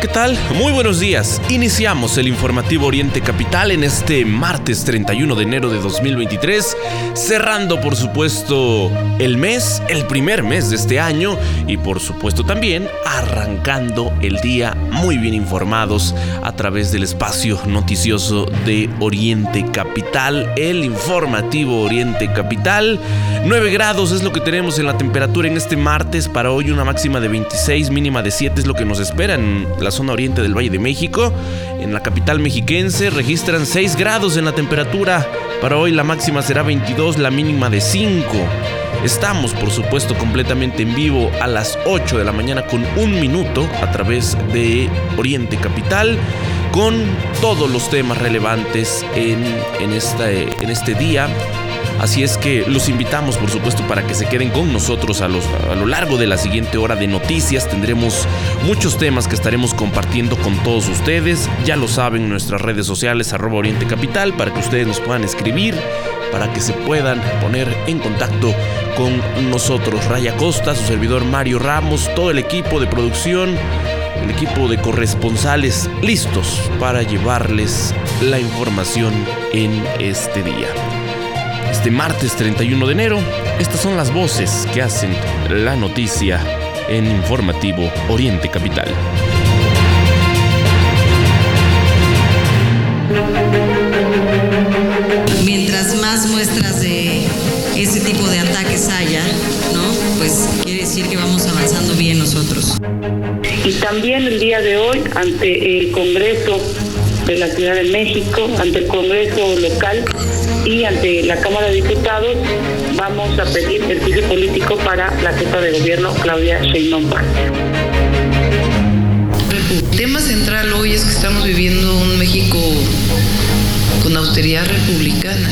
¿Qué tal? Muy buenos días. Iniciamos el informativo Oriente Capital en este martes 31 de enero de 2023, cerrando por supuesto el mes, el primer mes de este año y por supuesto también arrancando el día muy bien informados a través del espacio noticioso de Oriente Capital, el informativo Oriente Capital. 9 grados es lo que tenemos en la temperatura en este martes, para hoy una máxima de 26, mínima de 7 es lo que nos espera en la zona oriente del Valle de México. En la capital mexiquense registran 6 grados en la temperatura. Para hoy la máxima será 22, la mínima de 5. Estamos, por supuesto, completamente en vivo a las 8 de la mañana con un minuto a través de Oriente Capital con todos los temas relevantes en, en, esta, en este día Así es que los invitamos, por supuesto, para que se queden con nosotros a, lo largo de la siguiente hora de noticias. Tendremos muchos temas que estaremos compartiendo con todos ustedes. Ya lo saben, en nuestras redes sociales, arroba Oriente Capital, para que ustedes nos puedan escribir, para que se puedan poner en contacto con nosotros. Raya Costa, su servidor Mario Ramos, todo el equipo de producción el equipo de corresponsales listos para llevarles la información en este día este martes 31 de enero. Estas son las voces que hacen la noticia en Informativo Oriente Capital. Mientras más muestras de ese tipo de ataques haya, ¿no? Pues quiere decir que vamos avanzando bien nosotros. Y también el día de hoy, ante el Congreso de la Ciudad de México, ante el Congreso local, y ante la Cámara de Diputados vamos a pedir el juicio político para la jefa de gobierno, Claudia Sheinbaum El tema central hoy es que estamos viviendo un México con austeridad republicana.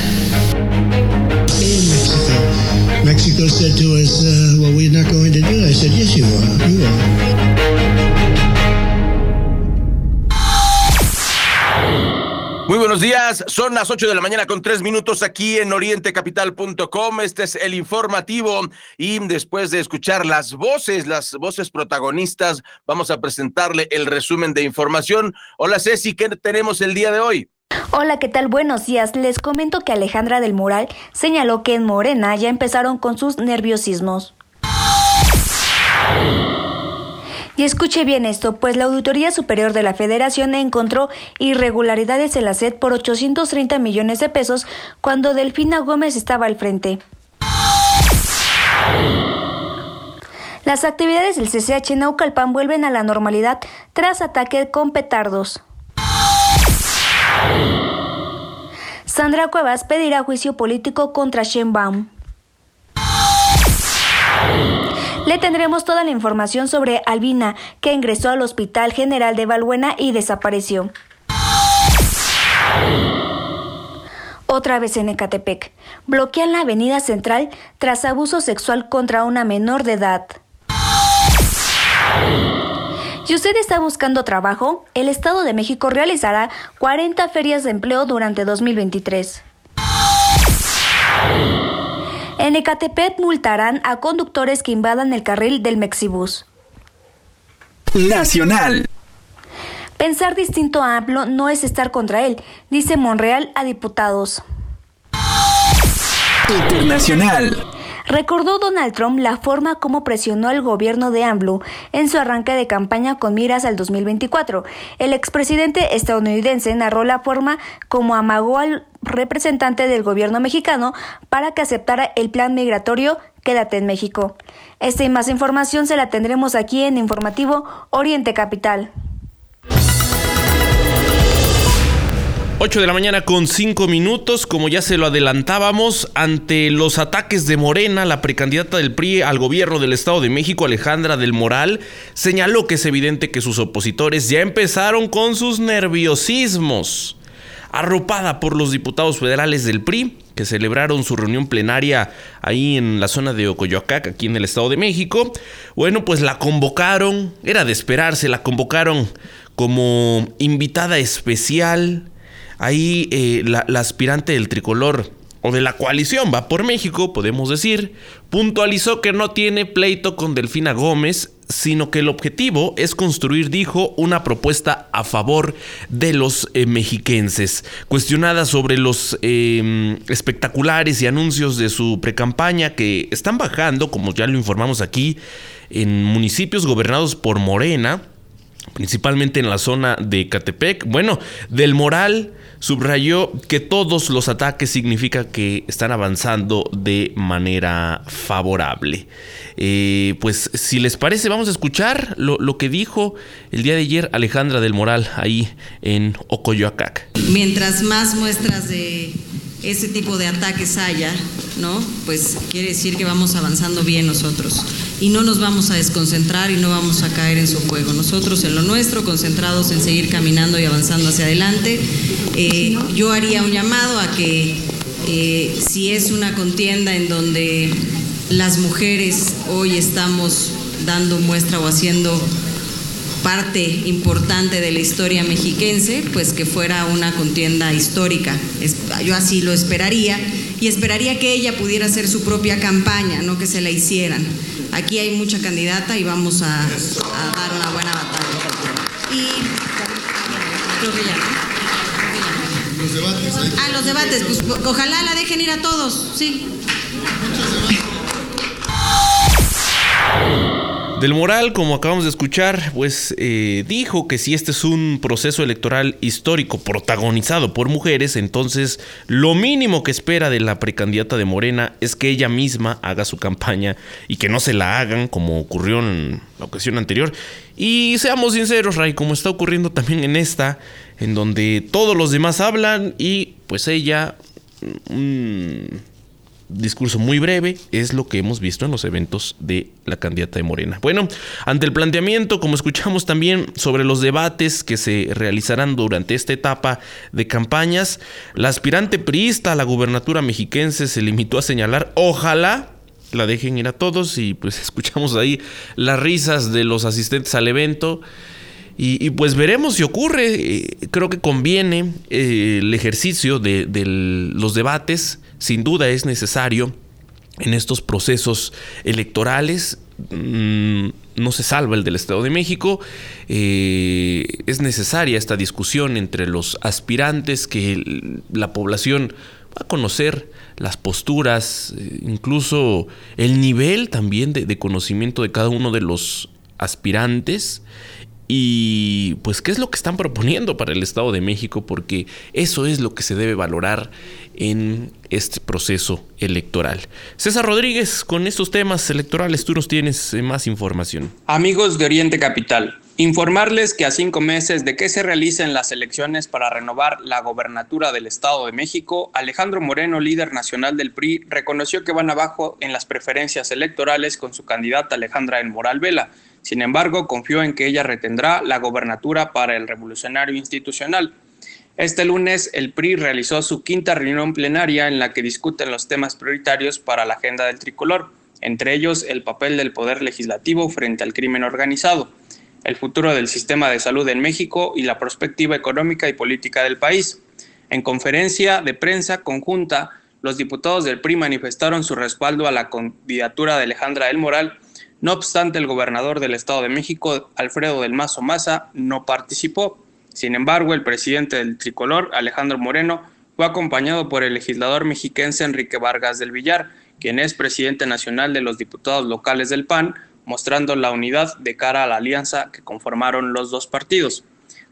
Mexico said to us, uh, well, we're not going to do it. I said, yes, you are. You are. Muy buenos días, son las 8 de la mañana con 3 minutos aquí en orientecapital.com. Este es el informativo y después de escuchar las voces, las voces protagonistas, vamos a presentarle el resumen de información. Hola Ceci, ¿qué tenemos el día de hoy? Hola, ¿qué tal? Buenos días. Les comento que Alejandra del Moral señaló que en Morena ya empezaron con sus nerviosismos. Y escuche bien esto, pues la Auditoría Superior de la Federación encontró irregularidades en la SED por 830 millones de pesos cuando Delfina Gómez estaba al frente. Las actividades del CCH en Naucalpan vuelven a la normalidad tras ataque con petardos. Sandra Cuevas pedirá juicio político contra Sheinbaum. Tendremos toda la información sobre Albina, que ingresó al Hospital General de Valbuena y desapareció. Otra vez en Ecatepec. Bloquean la avenida central tras abuso sexual contra una menor de edad. Si usted está buscando trabajo, el Estado de México realizará 40 ferias de empleo durante 2023. En Ecatepec multarán a conductores que invadan el carril del Mexibus. Nacional. Pensar distinto a AMLO no es estar contra él, dice Monreal a diputados. Internacional. Recordó Donald Trump la forma como presionó al gobierno de AMLO en su arranque de campaña con miras al 2024. El expresidente estadounidense narró la forma como amagó al representante del gobierno mexicano para que aceptara el plan migratorio Quédate en México. Esta y más información se la tendremos aquí en Informativo Oriente Capital. 8 de la mañana con 5 minutos, como ya se lo adelantábamos, ante los ataques de Morena, la precandidata del PRI al gobierno del Estado de México, Alejandra del Moral, señaló que es evidente que sus opositores ya empezaron con sus nerviosismos. Arropada por los diputados federales del PRI, que celebraron su reunión plenaria ahí en la zona de Ocoyoacac, aquí en el Estado de México, bueno, pues la convocaron, era de esperarse, la convocaron como invitada especial Ahí eh, la, aspirante del tricolor o de la coalición va por México, podemos decir, puntualizó que no tiene pleito con Delfina Gómez, sino que el objetivo es construir, dijo, una propuesta a favor de los eh, mexiquenses. Cuestionada sobre los em, espectaculares y anuncios de su precampaña que están bajando, como ya lo informamos aquí, en municipios gobernados por Morena, principalmente en la zona de Catepec, bueno, del moral Subrayó que todos los ataques significa que están avanzando de manera favorable. Eh, pues si les parece, vamos a escuchar lo, lo, que dijo el día de ayer Alejandra del Moral ahí en Ocoyoacac. Mientras más muestras de ese tipo de ataques haya, ¿no? Pues quiere decir que vamos avanzando bien nosotros y no nos vamos a desconcentrar y no vamos a caer en su juego. Nosotros en lo nuestro, concentrados en seguir caminando y avanzando hacia adelante. Eh, yo haría un llamado a que eh, si es una contienda en donde las mujeres hoy estamos dando muestra o haciendo parte importante de la historia mexiquense, pues que fuera una contienda histórica. Yo así lo esperaría y esperaría que ella pudiera hacer su propia campaña, no que se la hicieran. Aquí hay mucha candidata y vamos a, dar una buena batalla. Y creo que ya, Los debates. Ah, los debates, pues ojalá la dejen ir a todos, sí. Del Moral, como acabamos de escuchar, pues eh, dijo que si este es un proceso electoral histórico protagonizado por mujeres, entonces lo mínimo que espera de la precandidata de Morena es que ella misma haga su campaña y que no se la hagan como ocurrió en la ocasión anterior. Y seamos sinceros, Ray, como está ocurriendo también en esta, en donde todos los demás hablan y pues ella... Mm, discurso muy breve, es lo que hemos visto en los eventos de la candidata de Morena. Bueno, ante el planteamiento, como escuchamos también sobre los debates que se realizarán durante esta etapa de campañas, la aspirante priista a la gubernatura mexiquense se limitó a señalar, ojalá la dejen ir a todos y pues escuchamos ahí las risas de los asistentes al evento. Y, pues veremos si ocurre. Eh, creo que conviene eh, el ejercicio de, de los debates sin duda es necesario en estos procesos electorales. Mm, no se salva el del Estado de México. Eh, es necesaria esta discusión entre los aspirantes que la población va a conocer las posturas, eh, incluso el nivel también de conocimiento de cada uno de los aspirantes y pues qué es lo que están proponiendo para el Estado de México, porque eso es lo que se debe valorar en este proceso electoral. César Rodríguez, con estos temas electorales tú nos tienes eh, más información. Amigos de Oriente Capital, informarles que a cinco meses de que se realicen las elecciones para renovar la gobernatura del Estado de México, Alejandro Moreno, líder nacional del PRI, reconoció que van abajo en las preferencias electorales con su candidata Alejandra El Moral Vela sin embargo, confió en que ella retendrá la gobernatura para el revolucionario institucional. Este lunes, el PRI realizó su quinta reunión plenaria en la que discuten los temas prioritarios para la agenda del tricolor, entre ellos el papel del poder legislativo frente al crimen organizado, el futuro del sistema de salud en México y la perspectiva económica y política del país. En conferencia de prensa conjunta, los diputados del PRI manifestaron su respaldo a la candidatura de Alejandra El Moral no obstante, el gobernador del Estado de México, Alfredo del Mazo Maza, no participó. Sin embargo, el presidente del tricolor, Alejandro Moreno, fue acompañado por el legislador mexiquense Enrique Vargas del Villar, quien es presidente nacional de los diputados locales del PAN, mostrando la unidad de cara a la alianza que conformaron los dos partidos.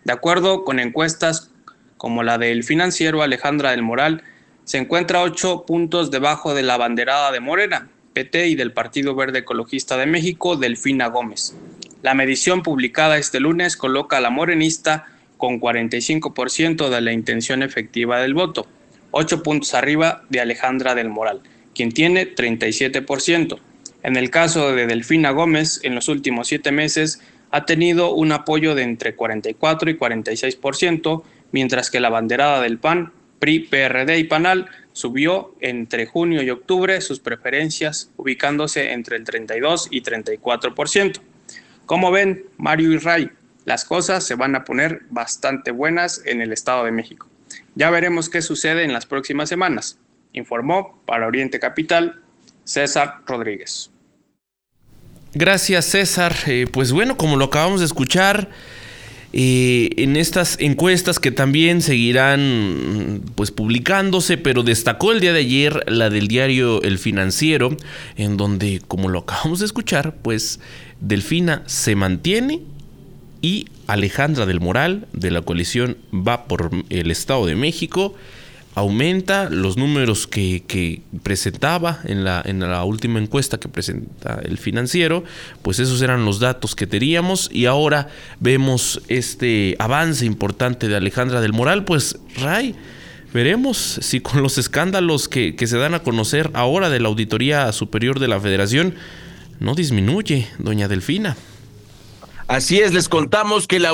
De acuerdo con encuestas como la del financiero Alejandra del Moral, se encuentra ocho puntos debajo de la banderada de Morena, PT y del Partido Verde Ecologista de México, Delfina Gómez. La medición publicada este lunes coloca a la morenista con 45% de la intención efectiva del voto, 8 puntos arriba de Alejandra del Moral, quien tiene 37%. En el caso de Delfina Gómez, en los últimos siete meses ha tenido un apoyo de entre 44 y 46%, mientras que la banderada del PAN, PRI, PRD y PANAL subió entre junio y octubre sus preferencias, ubicándose entre el 32 y 34%. Como ven, Mario y Ray, las cosas se van a poner bastante buenas en el Estado de México. Ya veremos qué sucede en las próximas semanas, informó para Oriente Capital César Rodríguez. Gracias César. Eh, pues bueno, como lo acabamos de escuchar, eh, en estas encuestas que también seguirán pues publicándose, pero destacó el día de ayer la del diario El Financiero, en donde, como lo acabamos de escuchar, pues Delfina se mantiene y Alejandra del Moral de la coalición va por el Estado de México aumenta los números que, presentaba en la, en la, última encuesta que presenta el financiero, pues esos eran los datos que teníamos y ahora vemos este avance importante de Alejandra del Moral, pues Ray, veremos si con los escándalos que, que se dan a conocer ahora de la Auditoría Superior de la Federación no disminuye, doña Delfina. Así es, les contamos que la,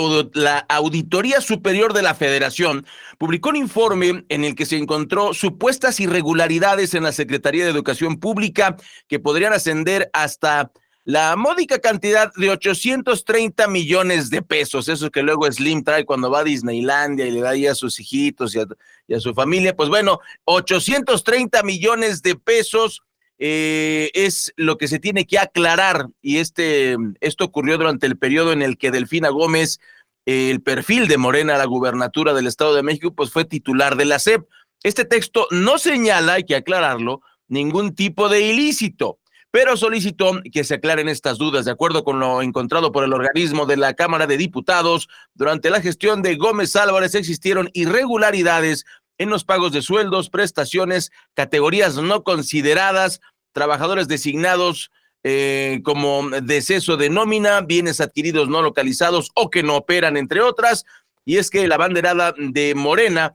Auditoría Superior de la Federación publicó un informe en el que se encontró supuestas irregularidades en la Secretaría de Educación Pública que podrían ascender hasta la módica cantidad de 830 millones de pesos, eso que luego Slim trae cuando va a Disneylandia y le da ahí a sus hijitos y a, su familia, pues bueno, 830 millones de pesos eh, es lo que se tiene que aclarar y este, esto ocurrió durante el periodo en el que Delfina Gómez, el perfil de Morena la gubernatura del Estado de México, pues fue titular de la SEP. Este texto no señala, hay que aclararlo, ningún tipo de ilícito, pero solicitó que se aclaren estas dudas. De acuerdo con lo encontrado por el organismo de la Cámara de Diputados, durante la gestión de Gómez Álvarez existieron irregularidades en los pagos de sueldos, prestaciones, categorías no consideradas, trabajadores designados eh, como deceso de nómina, bienes adquiridos no localizados o que no operan, entre otras. Y es que la banderada de Morena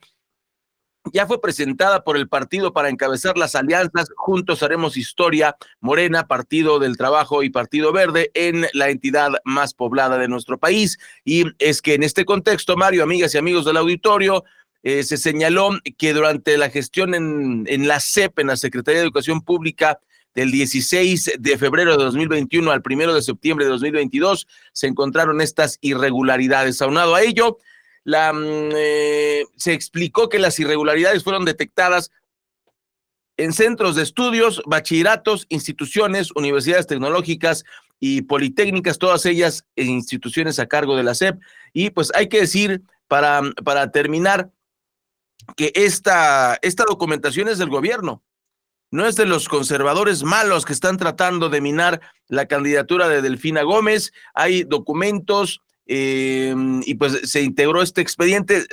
ya fue presentada por el partido para encabezar las alianzas Juntos Haremos Historia, Morena, Partido del Trabajo y Partido Verde en la entidad más poblada de nuestro país. Y es que en este contexto, Mario, amigas y amigos del auditorio, eh, se señaló que durante la gestión en, en la CEP, en la Secretaría de Educación Pública, del 16 de febrero de 2021 al primero de septiembre de 2022, se encontraron estas irregularidades. Aunado a ello, mm, eh, se explicó que las irregularidades fueron detectadas en centros de estudios, bachilleratos, instituciones, universidades tecnológicas y politécnicas, todas ellas instituciones a cargo de la SEP. Y pues hay que decir, para, para terminar, que esta, esta documentación es del gobierno, no es de los conservadores malos que están tratando de minar la candidatura de Delfina Gómez. Hay documentos eh, y pues se integró este expediente.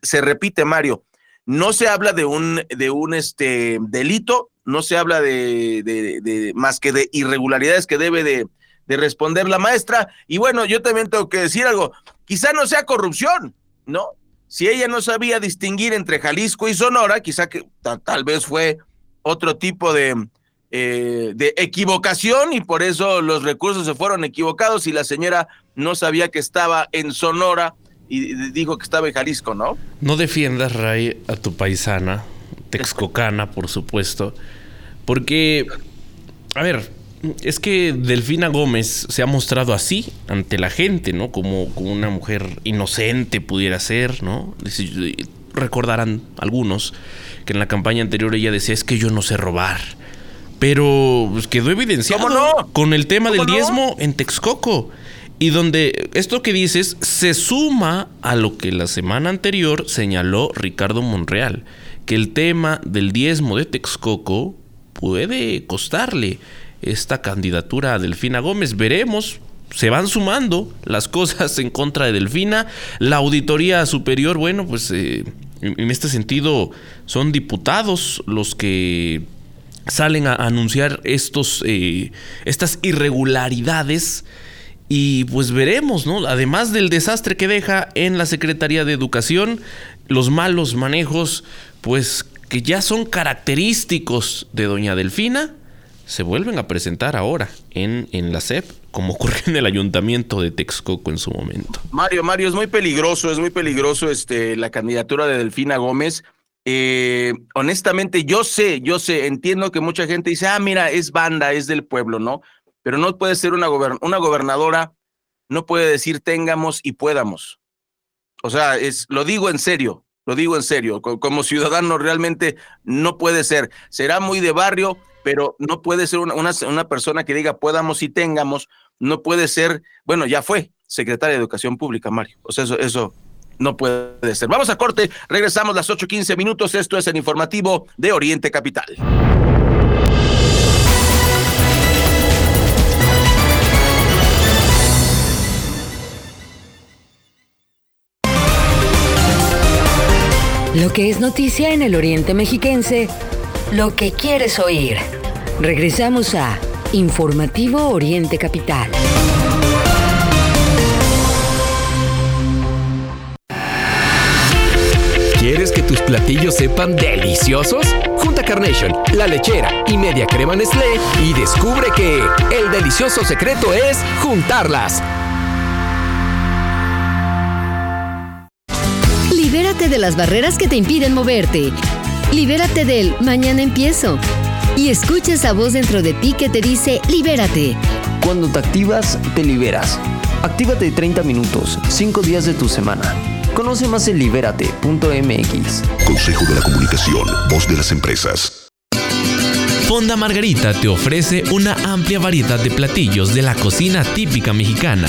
se repite, Mario, no se habla de un, de un este, delito, no se habla de, de, más que de irregularidades que debe de, de responder la maestra. Y bueno, yo también tengo que decir algo, quizá no sea corrupción, ¿no? Si ella no sabía distinguir entre Jalisco y Sonora, quizá que tal vez fue otro tipo de, eh, de equivocación y por eso los recursos se fueron equivocados y la señora no sabía que estaba en Sonora y dijo que estaba en Jalisco, ¿no? No defiendas, Ray, a tu paisana, texcocana, por supuesto, porque, a ver, es que Delfina Gómez se ha mostrado así ante la gente, ¿no? Como, como una mujer inocente pudiera ser, ¿no? Recordarán algunos que en la campaña anterior ella decía es que yo no sé robar. Pero pues, quedó evidenciado con el tema del diezmo en Texcoco. Y donde esto que dices se suma a lo que la semana anterior señaló Ricardo Monreal, que el tema del diezmo de Texcoco puede costarle esta candidatura a Delfina Gómez. Veremos, se van sumando las cosas en contra de Delfina. La auditoría superior, bueno, pues eh, en este sentido, son diputados los que salen a anunciar estos, eh, estas irregularidades y pues veremos, ¿no? Además del desastre que deja en la Secretaría de Educación, los malos manejos, pues que ya son característicos de doña Delfina, se vuelven a presentar ahora en, en la SEP, como ocurrió en el ayuntamiento de Texcoco en su momento. Mario, Mario, es muy peligroso, es muy peligroso este, la candidatura de Delfina Gómez. Eh, honestamente, yo sé, yo sé, entiendo que mucha gente dice, ah, mira, es banda, es del pueblo, ¿no? Pero no puede ser una, una gobernadora, no puede decir tengamos y podamos. O sea, es, lo digo en serio, lo digo en serio, como ciudadano realmente no puede ser. Será muy de barrio, pero no puede ser una, una, persona que diga podamos y tengamos, no puede ser, bueno, ya fue secretaria de Educación Pública, Mario. O sea, eso, eso no puede ser. Vamos a corte, regresamos las 8:15 minutos. Esto es el informativo de Oriente Capital. Lo que es noticia en el Oriente Mexiquense, lo que quieres oír. Regresamos a Informativo Oriente Capital. ¿Quieres que tus platillos sepan deliciosos? Junta Carnation, La Lechera y Media Crema Nestlé y descubre que el delicioso secreto es juntarlas. Libérate de las barreras que te impiden moverte. Libérate del mañana empiezo y escucha esa voz dentro de ti que te dice libérate. Cuando te activas, te liberas. Actívate 30 minutos, 5 días de tu semana. Conoce más en libérate.mx. Consejo de la Comunicación, voz de las empresas. Fonda Margarita te ofrece una amplia variedad de platillos de la cocina típica mexicana.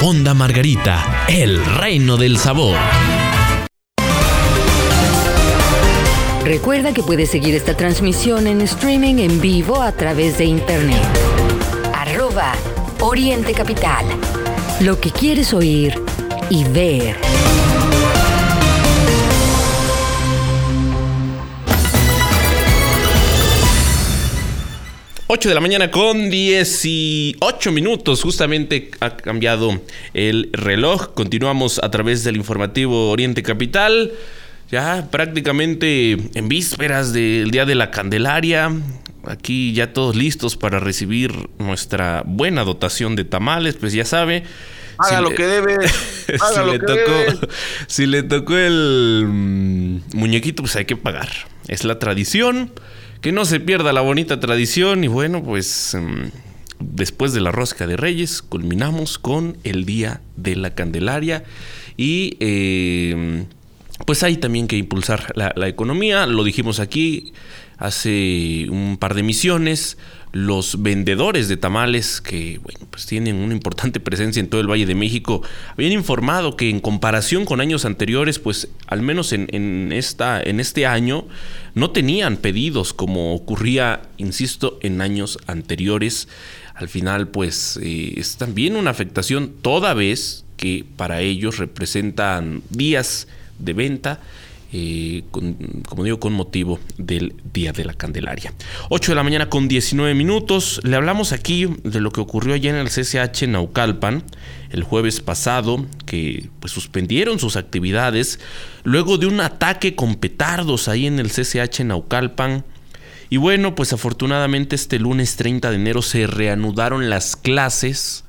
Fonda Margarita, el reino del sabor. Recuerda que puedes seguir esta transmisión en streaming en vivo a través de internet. Arroba Oriente Capital. Lo que quieres oír y ver. Ocho de la mañana con 18 minutos. Justamente ha cambiado el reloj. Continuamos a través del informativo Oriente Capital ya prácticamente en vísperas del Día de la Candelaria. Aquí ya todos listos para recibir nuestra buena dotación de tamales, pues ya sabe. Haga lo que debe. si, le tocó, si le tocó el mm, muñequito, pues hay que pagar. Es la tradición. Que no se pierda la bonita tradición. Y bueno, pues mm, después de la rosca de Reyes, culminamos con el Día de la Candelaria. Y eh, pues hay también que impulsar la, economía, lo dijimos aquí hace un par de misiones, los vendedores de tamales que bueno, pues tienen una importante presencia en todo el Valle de México habían informado que en comparación con años anteriores, pues al menos en, esta, en este año no tenían pedidos como ocurría, insisto, en años anteriores. Al final, pues eh, es también una afectación toda vez que para ellos representan días de venta. Eh, como digo, con motivo del Día de la Candelaria. 8 de la mañana con 19 minutos. Le hablamos aquí de lo que ocurrió allá en el CCH Naucalpan el jueves pasado, que pues suspendieron sus actividades luego de un ataque con petardos ahí en el CCH Naucalpan. Y bueno, pues afortunadamente este lunes 30 de enero se reanudaron las clases.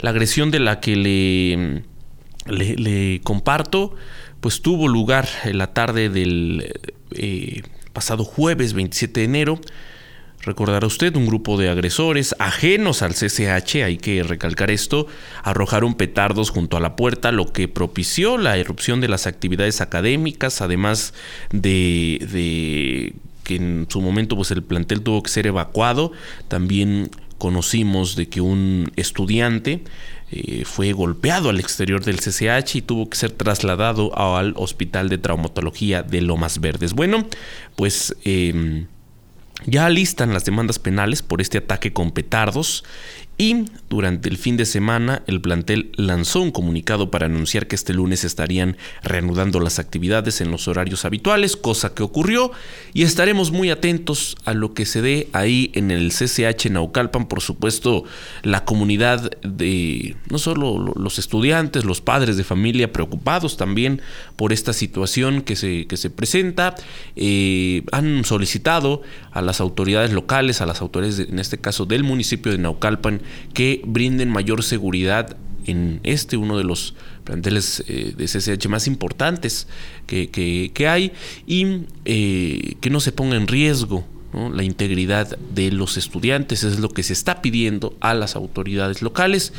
La agresión de la que le, le comparto pues tuvo lugar en la tarde del eh, pasado jueves 27 de enero. Recordará usted, un grupo de agresores ajenos al CCH, hay que recalcar esto, arrojaron petardos junto a la puerta, lo que propició la erupción de las actividades académicas, además de, de que en su momento pues el plantel tuvo que ser evacuado, también conocimos de que un estudiante eh, fue golpeado al exterior del CCH y tuvo que ser trasladado al Hospital de Traumatología de Lomas Verdes. Bueno, pues... Em, ya alistan las demandas penales por este ataque con petardos y durante el fin de semana el plantel lanzó un comunicado para anunciar que este lunes estarían reanudando las actividades en los horarios habituales, cosa que ocurrió, y estaremos muy atentos a lo que se dé ahí en el CCH Naucalpan, por supuesto la comunidad de no solo los estudiantes, los padres de familia preocupados también por esta situación que se, que se presenta, eh, han solicitado a las autoridades locales, a las autoridades en este caso del municipio de Naucalpan, que brinden mayor seguridad en este, uno de los planteles eh, de CCH más importantes que, hay, y eh, que no se ponga en riesgo la integridad de los estudiantes. es lo que se está pidiendo a las autoridades locales.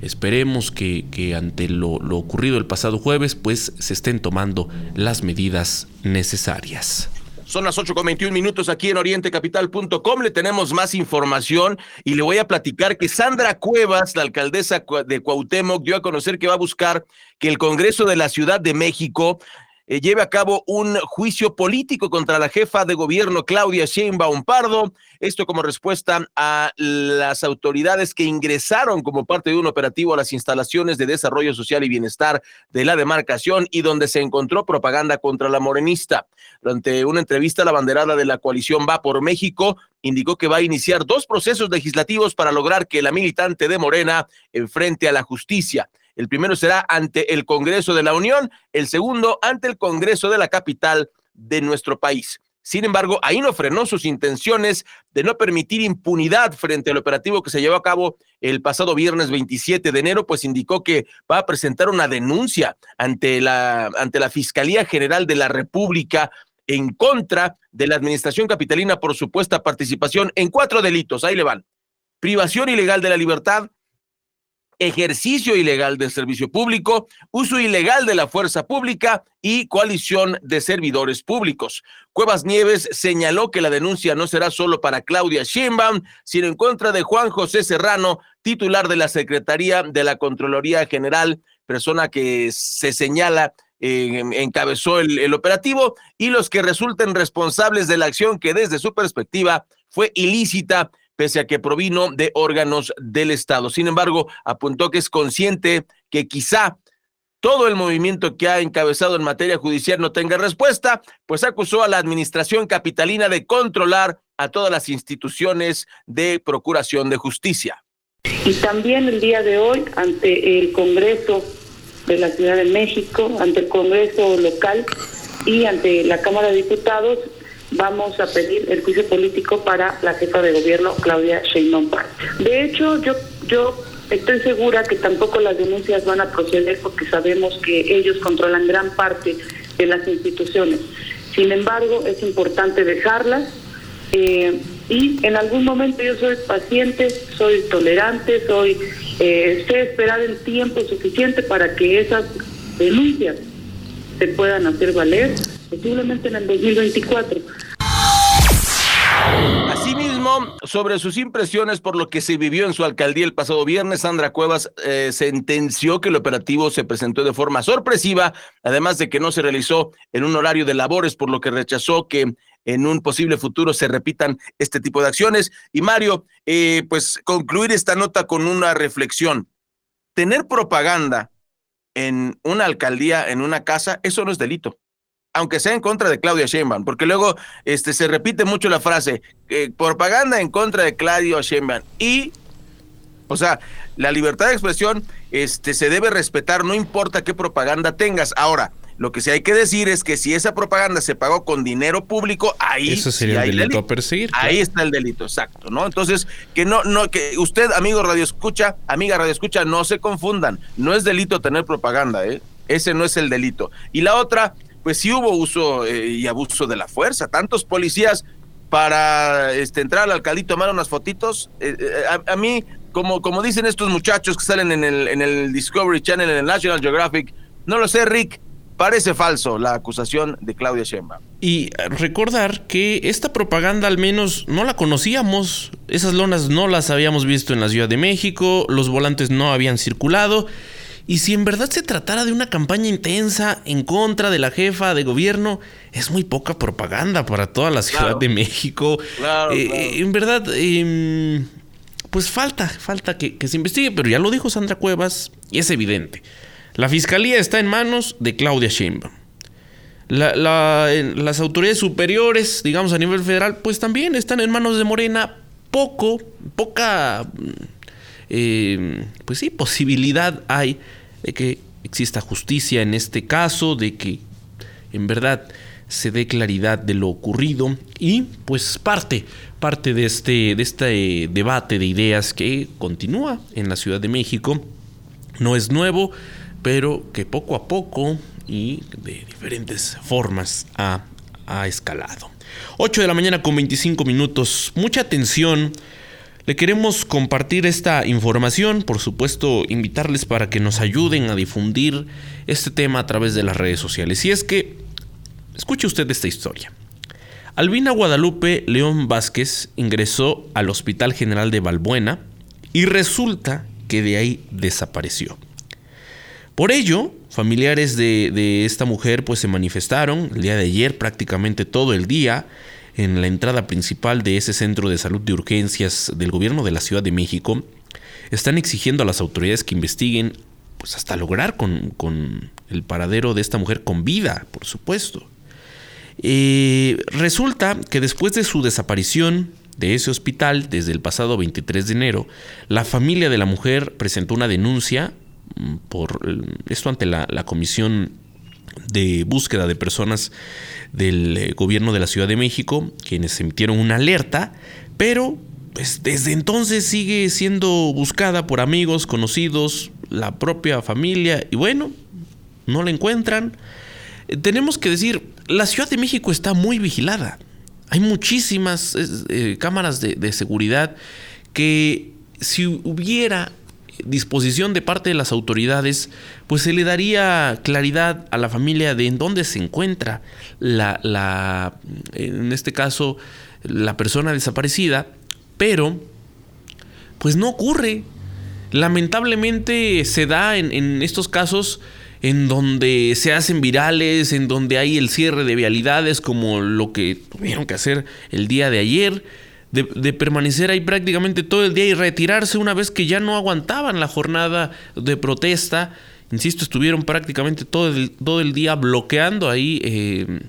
Esperemos que, ante lo, lo ocurrido el pasado jueves, pues se estén tomando las medidas necesarias. Son las 8 con 21 minutos aquí en orientecapital.com. Le tenemos más información y le voy a platicar que Sandra Cuevas, la alcaldesa de Cuauhtémoc, dio a conocer que va a buscar que el Congreso de la Ciudad de México eh, lleve a cabo un juicio político contra la jefa de gobierno Claudia Sheinbaum Pardo, esto como respuesta a las autoridades que ingresaron como parte de un operativo a las instalaciones de desarrollo social y bienestar de la demarcación y donde se encontró propaganda contra la morenista. Durante una entrevista, la banderada de la coalición Va por México indicó que va a iniciar dos procesos legislativos para lograr que la militante de Morena enfrente a la justicia. El primero será ante el Congreso de la Unión, el segundo ante el Congreso de la capital de nuestro país. Sin embargo, ahí no frenó sus intenciones de no permitir impunidad frente al operativo que se llevó a cabo el pasado viernes 27 de enero, pues indicó que va a presentar una denuncia ante la, ante la Fiscalía General de la República en contra de la Administración Capitalina por supuesta participación en cuatro delitos. Ahí le van. Privación ilegal de la libertad, ejercicio ilegal del servicio público, uso ilegal de la fuerza pública y coalición de servidores públicos. Cuevas Nieves señaló que la denuncia no será solo para Claudia Sheinbaum, sino en contra de Juan José Serrano, titular de la Secretaría de la Contraloría General, persona que se señala eh, encabezó el, el operativo, y los que resulten responsables de la acción que desde su perspectiva fue ilícita pese a que provino de órganos del Estado. Sin embargo, apuntó que es consciente que quizá todo el movimiento que ha encabezado en materia judicial no tenga respuesta, pues acusó a la administración capitalina de controlar a todas las instituciones de procuración de justicia. Y también el día de hoy, ante el Congreso de la Ciudad de México, ante el Congreso local y ante la Cámara de Diputados, vamos a pedir el juicio político para la jefa de gobierno, Claudia Sheinbaum. De hecho, yo, yo estoy segura que tampoco las denuncias van a proceder porque sabemos que ellos controlan gran parte de las instituciones. Sin embargo, es importante dejarlas eh, y en algún momento yo soy paciente, soy tolerante, soy eh, sé esperar el tiempo suficiente para que esas denuncias se puedan hacer valer, posiblemente en el 2024. Asimismo, sobre sus impresiones por lo que se vivió en su alcaldía el pasado viernes, Sandra Cuevas eh, sentenció que el operativo se presentó de forma sorpresiva, además de que no se realizó en un horario de labores, por lo que rechazó que en un posible futuro se repitan este tipo de acciones. Y Mario, eh, pues concluir esta nota con una reflexión. Tener propaganda en una alcaldía, en una casa, eso no es delito aunque sea en contra de Claudia Sheinbaum, porque luego este, se repite mucho la frase, eh, propaganda en contra de Claudia Sheinbaum. Y, o sea, la libertad de expresión este, se debe respetar, no importa qué propaganda tengas. Ahora, lo que sí hay que decir es que si esa propaganda se pagó con dinero público, ahí Eso sería el delito, a perseguir. Ahí está el delito, exacto, ¿no? Entonces, que no, no, que usted, amigo Radio Escucha, amiga Radio Escucha, no se confundan. No es delito tener propaganda, ¿eh? Ese no es el delito. Y la otra, pues sí hubo uso eh, y abuso de la fuerza. Tantos policías para este, entrar al alcaldito, tomar unas fotitos. Eh, eh, a, mí, como, como dicen estos muchachos que salen en el, en el Discovery Channel, en el National Geographic, no lo sé, Rick, parece falso la acusación de Claudia Sheinbaum. Y recordar que esta propaganda al menos no la conocíamos, esas lonas no las habíamos visto en la Ciudad de México, los volantes no habían circulado. Y si en verdad se tratara de una campaña intensa en contra de la jefa de gobierno, es muy poca propaganda para toda la Ciudad de México. Eh, en verdad, em, pues falta, falta que, que se investigue, pero ya lo dijo Sandra Cuevas y es evidente. La fiscalía está en manos de Claudia Sheinbaum. las autoridades superiores, digamos a nivel federal, pues también están en manos de Morena. Poco, poca, eh, pues sí, posibilidad hay de que exista justicia en este caso, de que en verdad se dé claridad de lo ocurrido y pues parte, parte de este, de este debate de ideas que continúa en la Ciudad de México. No es nuevo, pero que poco a poco y de diferentes formas ha, escalado. 8 de la mañana con 25 minutos. Mucha atención. Le queremos compartir esta información, por supuesto, invitarles para que nos ayuden a difundir este tema a través de las redes sociales. Y es que, escuche usted esta historia. Albina Guadalupe León Vázquez ingresó al Hospital General de Balbuena y resulta que de ahí desapareció. Por ello, familiares de, esta mujer pues se manifestaron el día de ayer prácticamente todo el día en la entrada principal de ese centro de salud de urgencias del gobierno de la Ciudad de México. Están exigiendo a las autoridades que investiguen pues hasta lograr con, el paradero de esta mujer con vida, por supuesto. Eh, resulta que después de su desaparición de ese hospital desde el pasado 23 de enero, la familia de la mujer presentó una denuncia por esto ante la, Comisión de Búsqueda de Personas del eh, Gobierno de la Ciudad de México, quienes emitieron una alerta, pero pues desde entonces sigue siendo buscada por amigos, conocidos, la propia familia, y bueno, no la encuentran. Eh, tenemos que decir, la Ciudad de México está muy vigilada. Hay muchísimas eh, cámaras de seguridad que si hubiera disposición de parte de las autoridades, pues se le daría claridad a la familia de en dónde se encuentra la, la en este caso, la persona desaparecida, pero pues no ocurre. Lamentablemente se da en, en estos casos en donde se hacen virales, en donde hay el cierre de vialidades como lo que tuvieron que hacer el día de ayer de, permanecer ahí prácticamente todo el día y retirarse una vez que ya no aguantaban la jornada de protesta. Insisto, estuvieron prácticamente todo el, todo el día bloqueando ahí eh,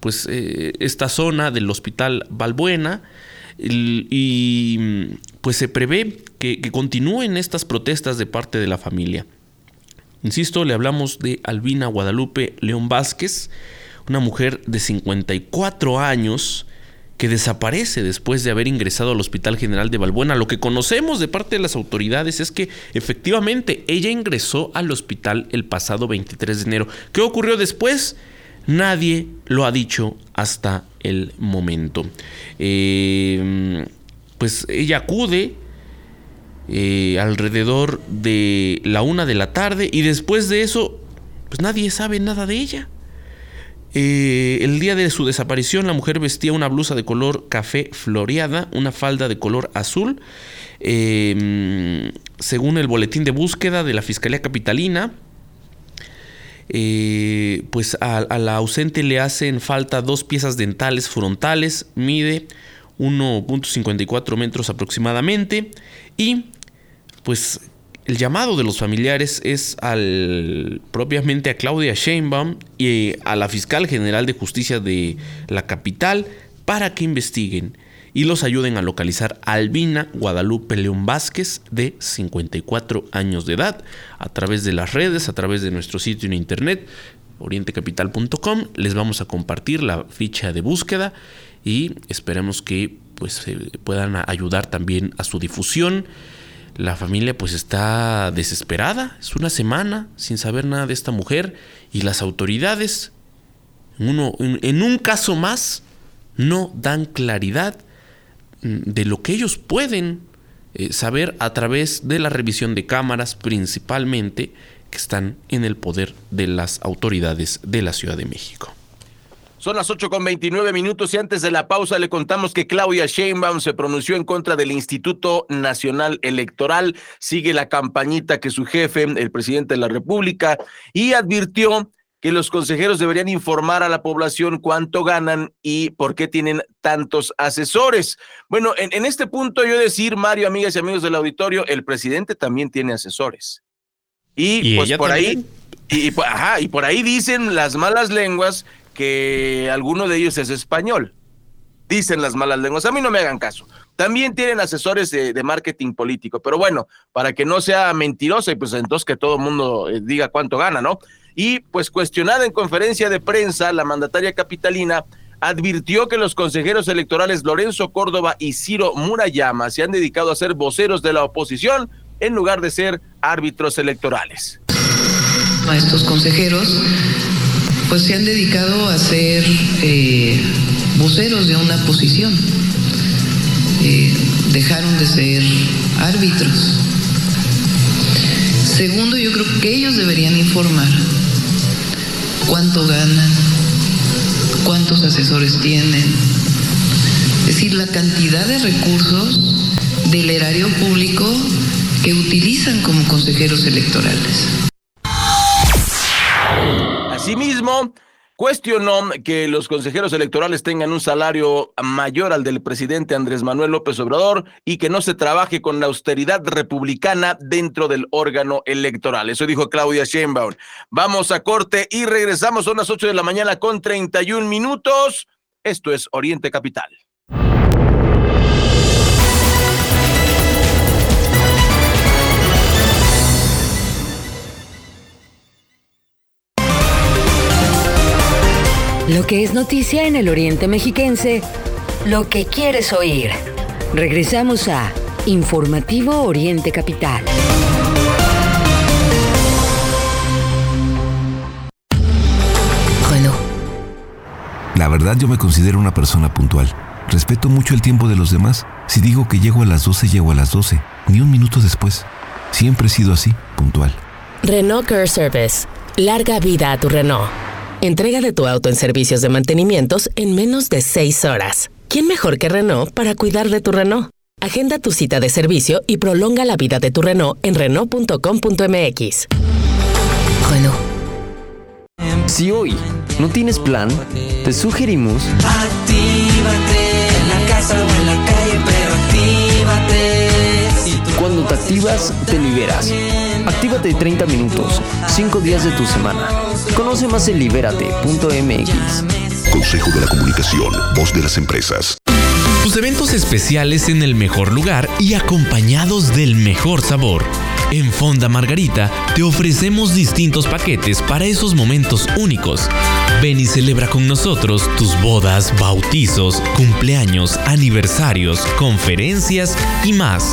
pues eh, esta zona del hospital Balbuena y, pues se prevé que, que continúen estas protestas de parte de la familia. Insisto, le hablamos de Albina Guadalupe León Vázquez, una mujer de 54 años que desaparece después de haber ingresado al Hospital General de Balbuena. Lo que conocemos de parte de las autoridades es que efectivamente ella ingresó al hospital el pasado 23 de enero. ¿Qué ocurrió después? Nadie lo ha dicho hasta el momento. Eh, pues ella acude eh, alrededor de la una de la tarde y después de eso, pues nadie sabe nada de ella. Eh, el día de su desaparición, la mujer vestía una blusa de color café floreada, una falda de color azul. Eh, según el boletín de búsqueda de la Fiscalía Capitalina, eh, pues a, a, la ausente le hacen falta dos piezas dentales frontales, mide 1.54 metros aproximadamente y pues el llamado de los familiares es al propiamente a Claudia Sheinbaum y a la fiscal general de justicia de la capital para que investiguen y los ayuden a localizar a Albina Guadalupe León Vázquez de 54 años de edad a través de las redes, a través de nuestro sitio en internet orientecapital.com les vamos a compartir la ficha de búsqueda y esperemos que pues puedan ayudar también a su difusión la familia pues está desesperada, es una semana sin saber nada de esta mujer y las autoridades, uno, en un caso más, no dan claridad mm, de lo que ellos pueden eh, saber a través de la revisión de cámaras principalmente que están en el poder de las autoridades de la Ciudad de México. Son las 8 con 29 minutos y antes de la pausa le contamos que Claudia Sheinbaum se pronunció en contra del Instituto Nacional Electoral. Sigue la campañita que su jefe, el presidente de la República, y advirtió que los consejeros deberían informar a la población cuánto ganan y por qué tienen tantos asesores. Bueno, en, este punto yo decir, Mario, amigas y amigos del auditorio, el presidente también tiene asesores. Y, pues por ahí, y, ajá, y por ahí dicen las malas lenguas que alguno de ellos es español. Dicen las malas lenguas. A mí no me hagan caso. También tienen asesores de, marketing político, pero bueno, para que no sea mentirosa y pues entonces que todo el mundo eh, diga cuánto gana, ¿no? Y pues cuestionada en conferencia de prensa, la mandataria capitalina advirtió que los consejeros electorales Lorenzo Córdoba y Ciro Murayama se han dedicado a ser voceros de la oposición en lugar de ser árbitros electorales. A estos consejeros pues se han dedicado a ser eh, voceros de una posición. Eh, dejaron de ser árbitros. Segundo, yo creo que ellos deberían informar cuánto ganan, cuántos asesores tienen, es decir, la cantidad de recursos del erario público que utilizan como consejeros electorales. Asimismo, cuestionó que los consejeros electorales tengan un salario mayor al del presidente Andrés Manuel López Obrador y que no se trabaje con la austeridad republicana dentro del órgano electoral. Eso dijo Claudia Sheinbaum. Vamos a corte y regresamos a las 8 de la mañana con 31 minutos. Esto es Oriente Capital. Lo que es noticia en el Oriente Mexiquense, lo que quieres oír. Regresamos a Informativo Oriente Capital. Bueno. La verdad yo me considero una persona puntual. Respeto mucho el tiempo de los demás. Si digo que llego a las 12, llego a las 12, ni un minuto después. Siempre he sido así, puntual. Renault Care Service. Larga vida a tu Renault. Entrega de tu auto en servicios de mantenimientos en menos de seis horas. ¿Quién mejor que Renault para cuidar de tu Renault? Agenda tu cita de servicio y prolonga la vida de tu Renault en Renault.com.mx. Renault. Si hoy no tienes plan, te sugerimos. Actívate en la casa o en la calle, pero actívate. Cuando te activas, te liberas. Actívate 30 minutos, 5 días de tu semana. Conoce más en libérate.mx. Consejo de la Comunicación, voz de las empresas. Tus eventos especiales en el mejor lugar y acompañados del mejor sabor. En Fonda Margarita te ofrecemos distintos paquetes para esos momentos únicos. Ven y celebra con nosotros tus bodas, bautizos, cumpleaños, aniversarios, conferencias y más.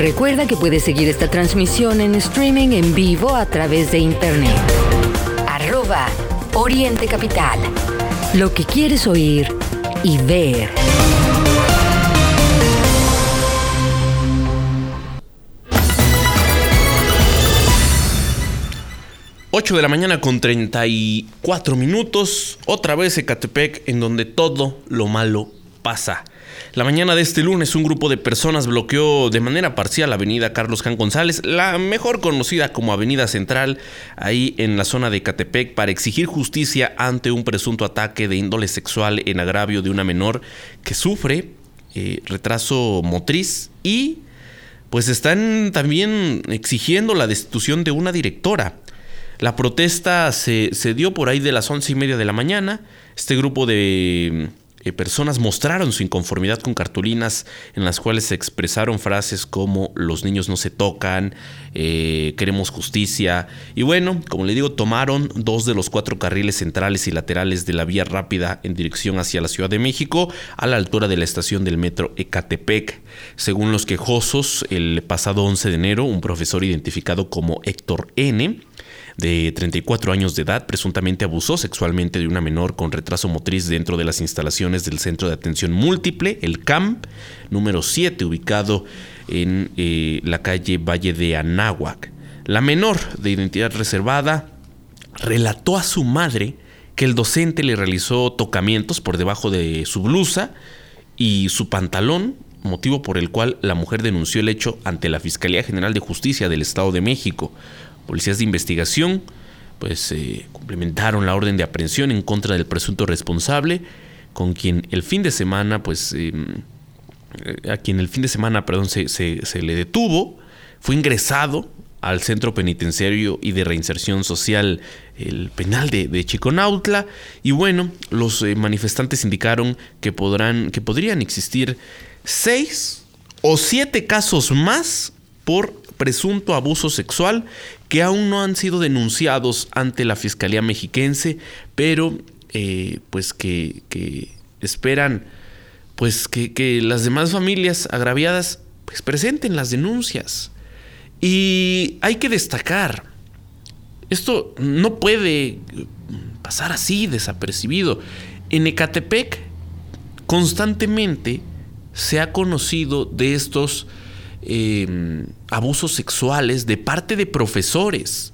Recuerda que puedes seguir esta transmisión en streaming en vivo a través de internet. Arroba Oriente Capital. Lo que quieres oír y ver. ...8 de la mañana con 34 minutos... ...otra vez Ecatepec... ...en donde todo lo malo pasa... La mañana de este lunes un grupo de personas bloqueó de manera parcial la avenida Carlos Can González, la mejor conocida como Avenida Central, ahí en la zona de Catepec, para exigir justicia ante un presunto ataque de índole sexual en agravio de una menor que sufre eh, retraso motriz y pues están también exigiendo la destitución de una directora. La protesta se, se dio por ahí de las once y media de la mañana. Este grupo de eh, personas mostraron su inconformidad con cartulinas en las cuales se expresaron frases como los niños no se tocan, eh, queremos justicia. Y bueno, como le digo, tomaron dos de los cuatro carriles centrales y laterales de la vía rápida en dirección hacia la Ciudad de México, a la altura de la estación del metro Ecatepec. Según los quejosos, el pasado 11 de enero, un profesor identificado como Héctor N de 34 años de edad, presuntamente abusó sexualmente de una menor con retraso motriz dentro de las instalaciones del Centro de Atención Múltiple, el CAMP, número 7, ubicado en eh, la calle Valle de Anáhuac. La menor, de identidad reservada, relató a su madre que el docente le realizó tocamientos por debajo de su blusa y su pantalón, motivo por el cual la mujer denunció el hecho ante la Fiscalía General de Justicia del Estado de México. Policías de investigación pues eh, complementaron la orden de aprehensión en contra del presunto responsable, con quien el fin de semana, pues, em, a quien el fin de semana, perdón, se, le detuvo, fue ingresado al Centro Penitenciario y de Reinserción Social, el penal de, Chiconautla, y bueno, los eh, manifestantes indicaron que, podrán, que podrían existir seis o siete casos más por presunto abuso sexual que aún no han sido denunciados ante la Fiscalía Mexiquense, pero eh, pues que, esperan pues que, las demás familias agraviadas pues presenten las denuncias. Y hay que destacar, esto no puede pasar así desapercibido. En Ecatepec constantemente se ha conocido de estos Em, abusos sexuales de parte de profesores.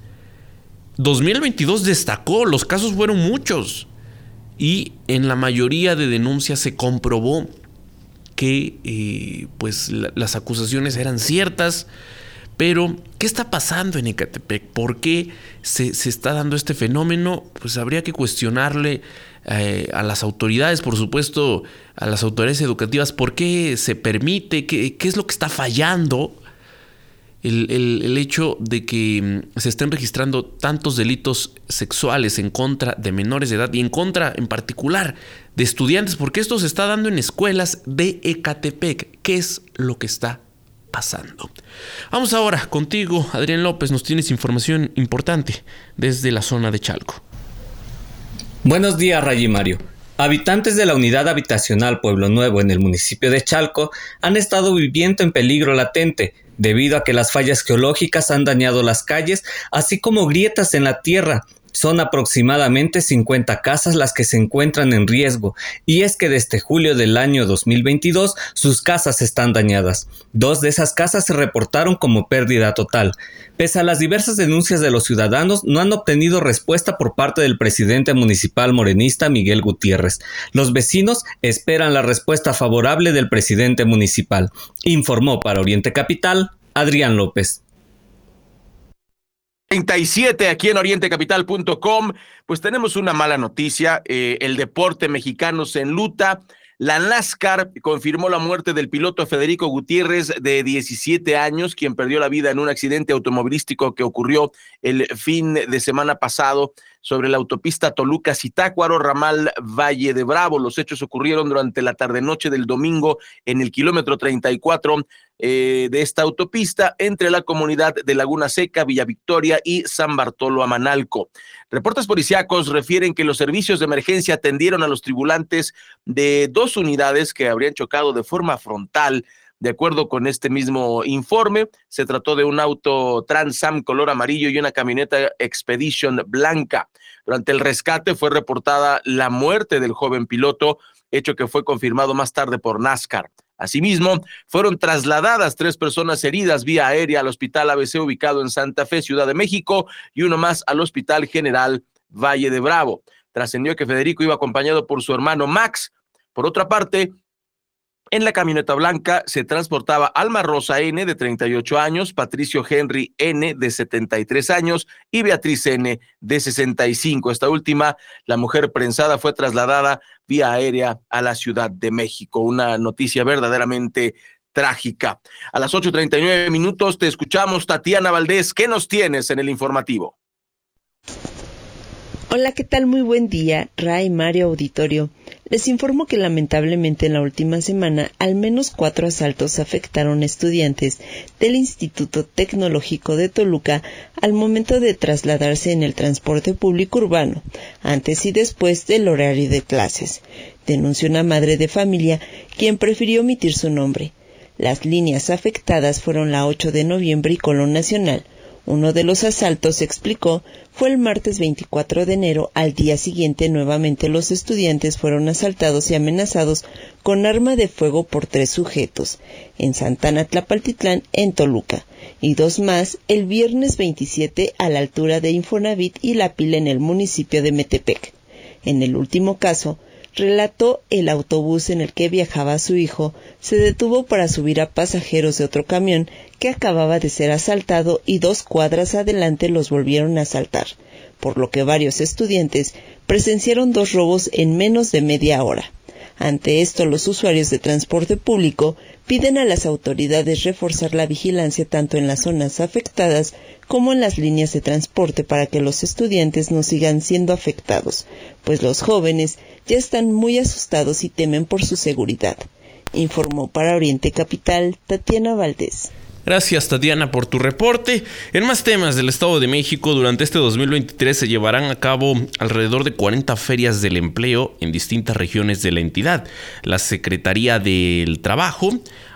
2022 destacó, los casos fueron muchos y en la mayoría de denuncias se comprobó que eh, pues las acusaciones eran ciertas, pero ¿qué está pasando en Ecatepec? ¿Por qué se, se está dando este fenómeno? Pues habría que cuestionarle eh, a las autoridades, por supuesto, a las autoridades educativas, por qué se permite, qué, es lo que está fallando. El, hecho de que mm, se estén registrando tantos delitos sexuales en contra de menores de edad y en contra en particular de estudiantes, porque esto se está dando en escuelas de Ecatepec. ¿Qué es lo que está pasando? Vamos ahora contigo, Adrián López, nos tienes información importante desde la zona de Chalco. Buenos días, Rayi Mario. Habitantes de la unidad habitacional Pueblo Nuevo en el municipio de Chalco han estado viviendo en peligro latente debido a que las fallas geológicas han dañado las calles, así como grietas en la tierra, son aproximadamente 50 casas las que se encuentran en riesgo, y es que desde julio del año 2022 sus casas están dañadas. Dos de esas casas se reportaron como pérdida total. Pese a las diversas denuncias de los ciudadanos, no han obtenido respuesta por parte del presidente municipal morenista Miguel Gutiérrez. Los vecinos esperan la respuesta favorable del presidente municipal, informó para Oriente Capital Adrián López. 37 aquí en orientecapital.com, pues tenemos una mala noticia, eh, el deporte mexicano se enluta, la NASCAR confirmó la muerte del piloto Federico Gutiérrez de 17 años, quien perdió la vida en un accidente automovilístico que ocurrió el fin de semana pasado sobre la autopista Toluca-Citácuaro, ramal Valle de Bravo. Los hechos ocurrieron durante la tarde-noche del domingo en el kilómetro 34 eh, de esta autopista entre la comunidad de Laguna Seca, Villa Victoria y San Bartolo Amanalco. Reportes policíacos refieren que los servicios de emergencia atendieron a los tribulantes de dos unidades que habrían chocado de forma frontal de acuerdo con este mismo informe, se trató de un auto Transam color amarillo y una camioneta Expedition blanca. Durante el rescate fue reportada la muerte del joven piloto, hecho que fue confirmado más tarde por NASCAR. Asimismo, fueron trasladadas tres personas heridas vía aérea al Hospital ABC ubicado en Santa Fe, Ciudad de México, y uno más al Hospital General Valle de Bravo. Trascendió que Federico iba acompañado por su hermano Max. Por otra parte, en la camioneta blanca se transportaba Alma Rosa N, de 38 años, Patricio Henry N, de 73 años, y Beatriz N, de 65. Esta última, la mujer prensada, fue trasladada vía aérea a la Ciudad de México. Una noticia verdaderamente trágica. A las 8.39 minutos te escuchamos, Tatiana Valdés. ¿Qué nos tienes en el informativo? Hola, ¿qué tal? Muy buen día, Ray Mario Auditorio. Les informo que lamentablemente en la última semana al menos cuatro asaltos afectaron a estudiantes del Instituto Tecnológico de Toluca al momento de trasladarse en el transporte público urbano, antes y después del horario de clases, denunció una madre de familia quien prefirió omitir su nombre. Las líneas afectadas fueron la 8 de noviembre y Colón Nacional, uno de los asaltos, explicó, fue el martes 24 de enero. Al día siguiente, nuevamente los estudiantes fueron asaltados y amenazados con arma de fuego por tres sujetos, en Santana Tlapaltitlán, en Toluca, y dos más el viernes 27 a la altura de Infonavit y La Pila en el municipio de Metepec. En el último caso, relató el autobús en el que viajaba su hijo se detuvo para subir a pasajeros de otro camión que acababa de ser asaltado y dos cuadras adelante los volvieron a asaltar, por lo que varios estudiantes presenciaron dos robos en menos de media hora. Ante esto, los usuarios de transporte público piden a las autoridades reforzar la vigilancia tanto en las zonas afectadas como en las líneas de transporte para que los estudiantes no sigan siendo afectados, pues los jóvenes ya están muy asustados y temen por su seguridad. Informó para Oriente Capital Tatiana Valdés. Gracias Tatiana por tu reporte. En más temas del Estado de México, durante este 2023 se llevarán a cabo alrededor de 40 ferias del empleo en distintas regiones de la entidad. La Secretaría del Trabajo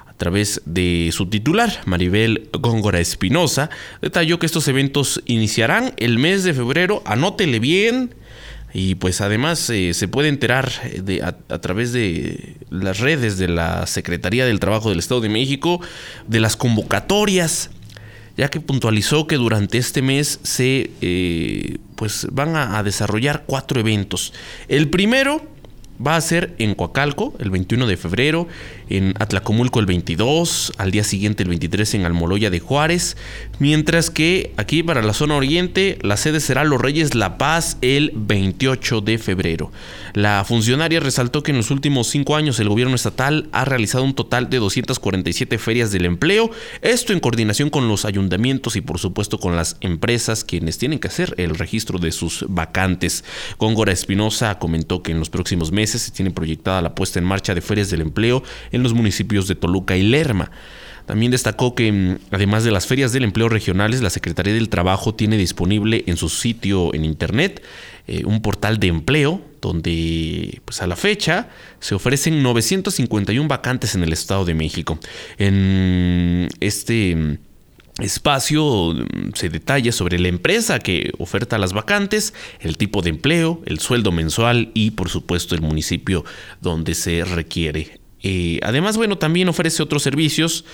a través de su titular, Maribel Góngora Espinosa, detalló que estos eventos iniciarán el mes de febrero. Anótele bien, y pues además eh, se puede enterar eh, de, a, través de las redes de la Secretaría del Trabajo del Estado de México de las convocatorias, ya que puntualizó que durante este mes se eh, pues van a desarrollar cuatro eventos. El primero va a ser en Coacalco el 21 de febrero, en Atlacomulco el 22, al día siguiente el 23 en Almoloya de Juárez, mientras que aquí para la zona oriente la sede será Los Reyes La Paz el 28 de febrero. La funcionaria resaltó que en los últimos cinco años el gobierno estatal ha realizado un total de 247 ferias del empleo, esto en coordinación con los ayuntamientos y por supuesto con las empresas quienes tienen que hacer el registro de sus vacantes. Góngora Espinosa comentó que en los próximos meses se tiene proyectada la puesta en marcha de ferias del empleo en los municipios de Toluca y Lerma. También destacó que, mm, además de las ferias del empleo regionales, la Secretaría del Trabajo tiene disponible en su sitio en Internet eh, un portal de empleo donde pues a la fecha se ofrecen 951 vacantes en el Estado de México. En este mm, espacio mm, se detalla sobre la empresa que oferta las vacantes, el tipo de empleo, el sueldo mensual y por supuesto el municipio donde se requiere. Eh, además, bueno, también ofrece otros servicios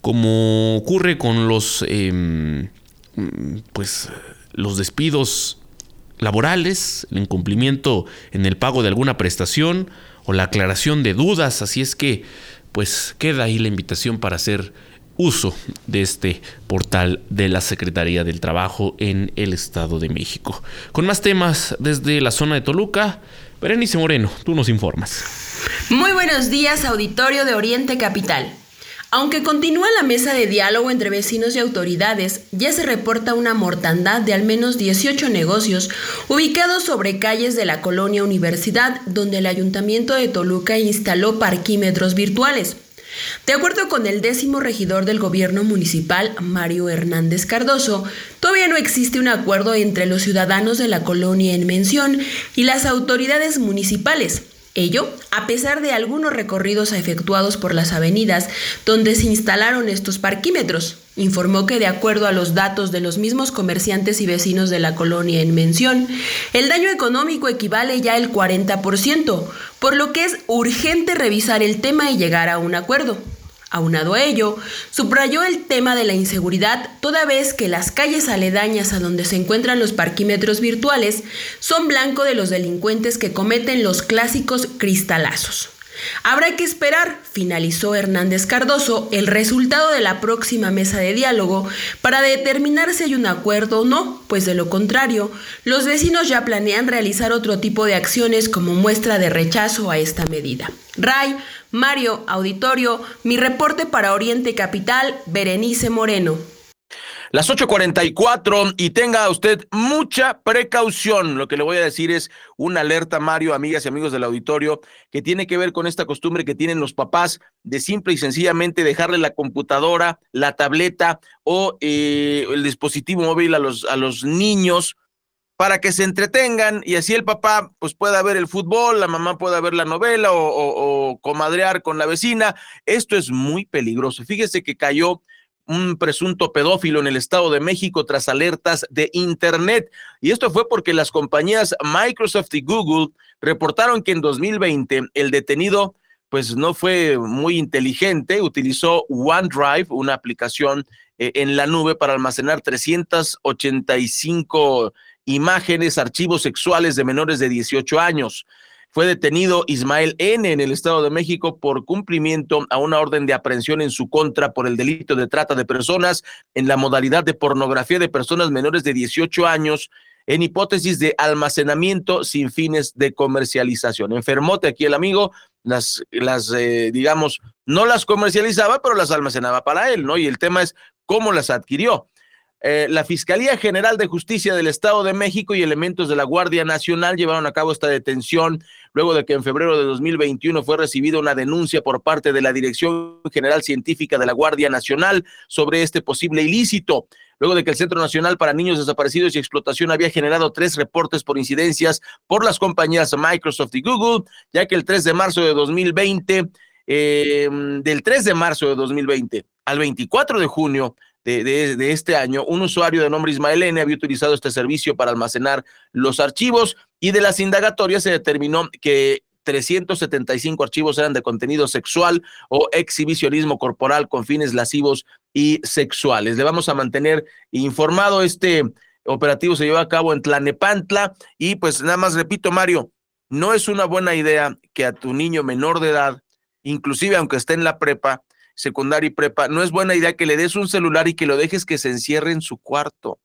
como ocurre con los, em, pues, los despidos laborales, el incumplimiento en el pago de alguna prestación o la aclaración de dudas. Así es que, pues, queda ahí la invitación para hacer uso de este portal de la Secretaría del Trabajo en el Estado de México. Con más temas desde la zona de Toluca, Berenice Moreno, tú nos informas. Muy buenos días, auditorio de Oriente Capital. Aunque continúa la mesa de diálogo entre vecinos y autoridades, ya se reporta una mortandad de al menos 18 negocios ubicados sobre calles de la colonia Universidad, donde el Ayuntamiento de Toluca instaló parquímetros virtuales. De acuerdo con el décimo regidor del gobierno municipal, Mario Hernández Cardoso, todavía no existe un acuerdo entre los ciudadanos de la colonia en mención y las autoridades municipales. Ello, a pesar de algunos recorridos efectuados por las avenidas donde se instalaron estos parquímetros, informó que de acuerdo a los datos de los mismos comerciantes y vecinos de la colonia en mención, el daño económico equivale ya al 40%, por lo que es urgente revisar el tema y llegar a un acuerdo. Aunado a ello, subrayó el tema de la inseguridad toda vez que las calles aledañas a donde se encuentran los parquímetros virtuales son blanco de los delincuentes que cometen los clásicos cristalazos. Habrá que esperar, finalizó Hernández Cardoso, el resultado de la próxima mesa de diálogo para determinar si hay un acuerdo o no, pues de lo contrario, los vecinos ya planean realizar otro tipo de acciones como muestra de rechazo a esta medida. Ray, Mario, auditorio, mi reporte para Oriente Capital, Berenice Moreno. Las 8:44 y tenga usted mucha precaución. Lo que le voy a decir es una alerta, Mario, amigas y amigos del auditorio, que tiene que ver con esta costumbre que tienen los papás de simple y sencillamente dejarle la computadora, la tableta o eh, el dispositivo móvil a los, a los niños para que se entretengan y así el papá pues pueda ver el fútbol, la mamá pueda ver la novela o, comadrear con la vecina. Esto es muy peligroso. Fíjese que cayó un presunto pedófilo en el Estado de México tras alertas de Internet. Y esto fue porque las compañías Microsoft y Google reportaron que en 2020 el detenido pues no fue muy inteligente, utilizó OneDrive, una aplicación eh, en la nube para almacenar 385 imágenes, archivos sexuales de menores de 18 años. Fue detenido Ismael N. en el Estado de México por cumplimiento a una orden de aprehensión en su contra por el delito de trata de personas en la modalidad de pornografía de personas menores de 18 años en hipótesis de almacenamiento sin fines de comercialización. Enfermote aquí el amigo, las, las eh, digamos, no las comercializaba, pero las almacenaba para él, ¿no? Y el tema es cómo las adquirió. Eh, la Fiscalía General de Justicia del Estado de México y elementos de la Guardia Nacional llevaron a cabo esta detención luego de que en febrero de 2021 fue recibida una denuncia por parte de la Dirección General Científica de la Guardia Nacional sobre este posible ilícito. Luego de que el Centro Nacional para Niños Desaparecidos y Explotación había generado tres reportes por incidencias por las compañías Microsoft y Google, ya que el 3 de marzo de 2020, eh, del 3 de marzo de 2020 al 24 de junio de, este año, un usuario de nombre Ismael N había utilizado este servicio para almacenar los archivos y de las indagatorias se determinó que 375 archivos eran de contenido sexual o exhibicionismo corporal con fines lascivos y sexuales. Le vamos a mantener informado. Este operativo se llevó a cabo en Tlanepantla y pues nada más repito, Mario, no es una buena idea que a tu niño menor de edad, inclusive aunque esté en la prepa, secundaria y prepa, no es buena idea que le des un celular y que lo dejes que se encierre en su cuarto.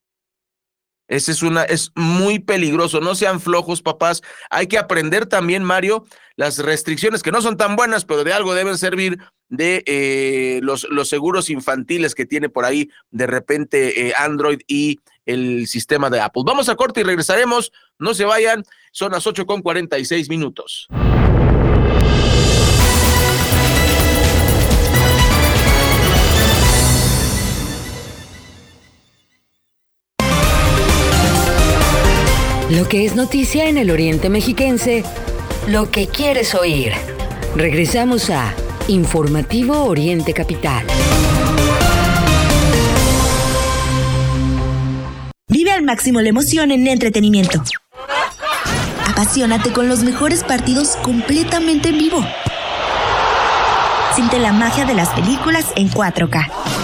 Ese es una, es muy peligroso. No sean flojos, papás. Hay que aprender también, Mario, las restricciones que no son tan buenas, pero de algo deben servir de eh, los, los seguros infantiles que tiene por ahí de repente eh, Android y el sistema de Apple. Vamos a corte y regresaremos. No se vayan. Son las 8 con 46 minutos. Lo que es noticia en el Oriente Mexiquense, lo que quieres oír. Regresamos a Informativo Oriente Capital. Vive al máximo la emoción en entretenimiento. Apasionate con los mejores partidos completamente en vivo. Siente la magia de las películas en 4K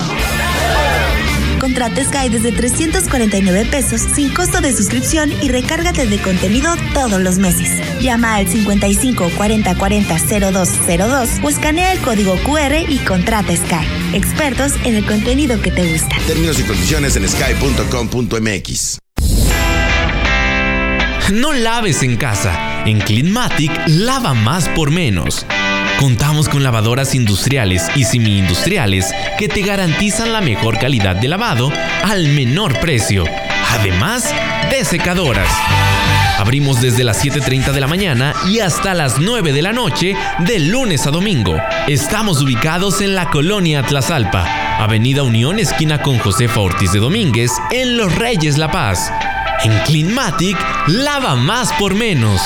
Contrata Sky desde 349 pesos sin costo de suscripción y recárgate de contenido todos los meses. Llama al 55 40 40 0202 o escanea el código QR y contrata Sky. Expertos en el contenido que te gusta. Términos y condiciones en sky.com.mx. No laves en casa. En Cleanmatic lava más por menos. Contamos con lavadoras industriales y semi-industriales que te garantizan la mejor calidad de lavado al menor precio, además de secadoras. Abrimos desde las 7.30 de la mañana y hasta las 9 de la noche de lunes a domingo. Estamos ubicados en la colonia Tlazalpa, Avenida Unión esquina con Josefa Ortiz de Domínguez en Los Reyes La Paz. En Cleanmatic, lava más por menos.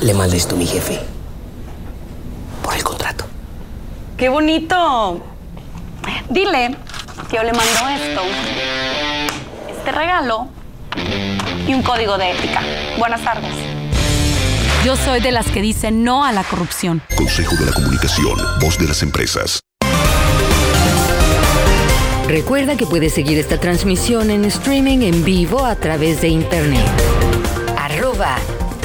Le mandé esto a mi jefe. Por el contrato. ¡Qué bonito! Dile que yo le mando esto, este regalo y un código de ética. Buenas tardes. Yo soy de las que dicen no a la corrupción. Consejo de la Comunicación, voz de las empresas. Recuerda que puedes seguir esta transmisión en streaming en vivo a través de internet. Arroba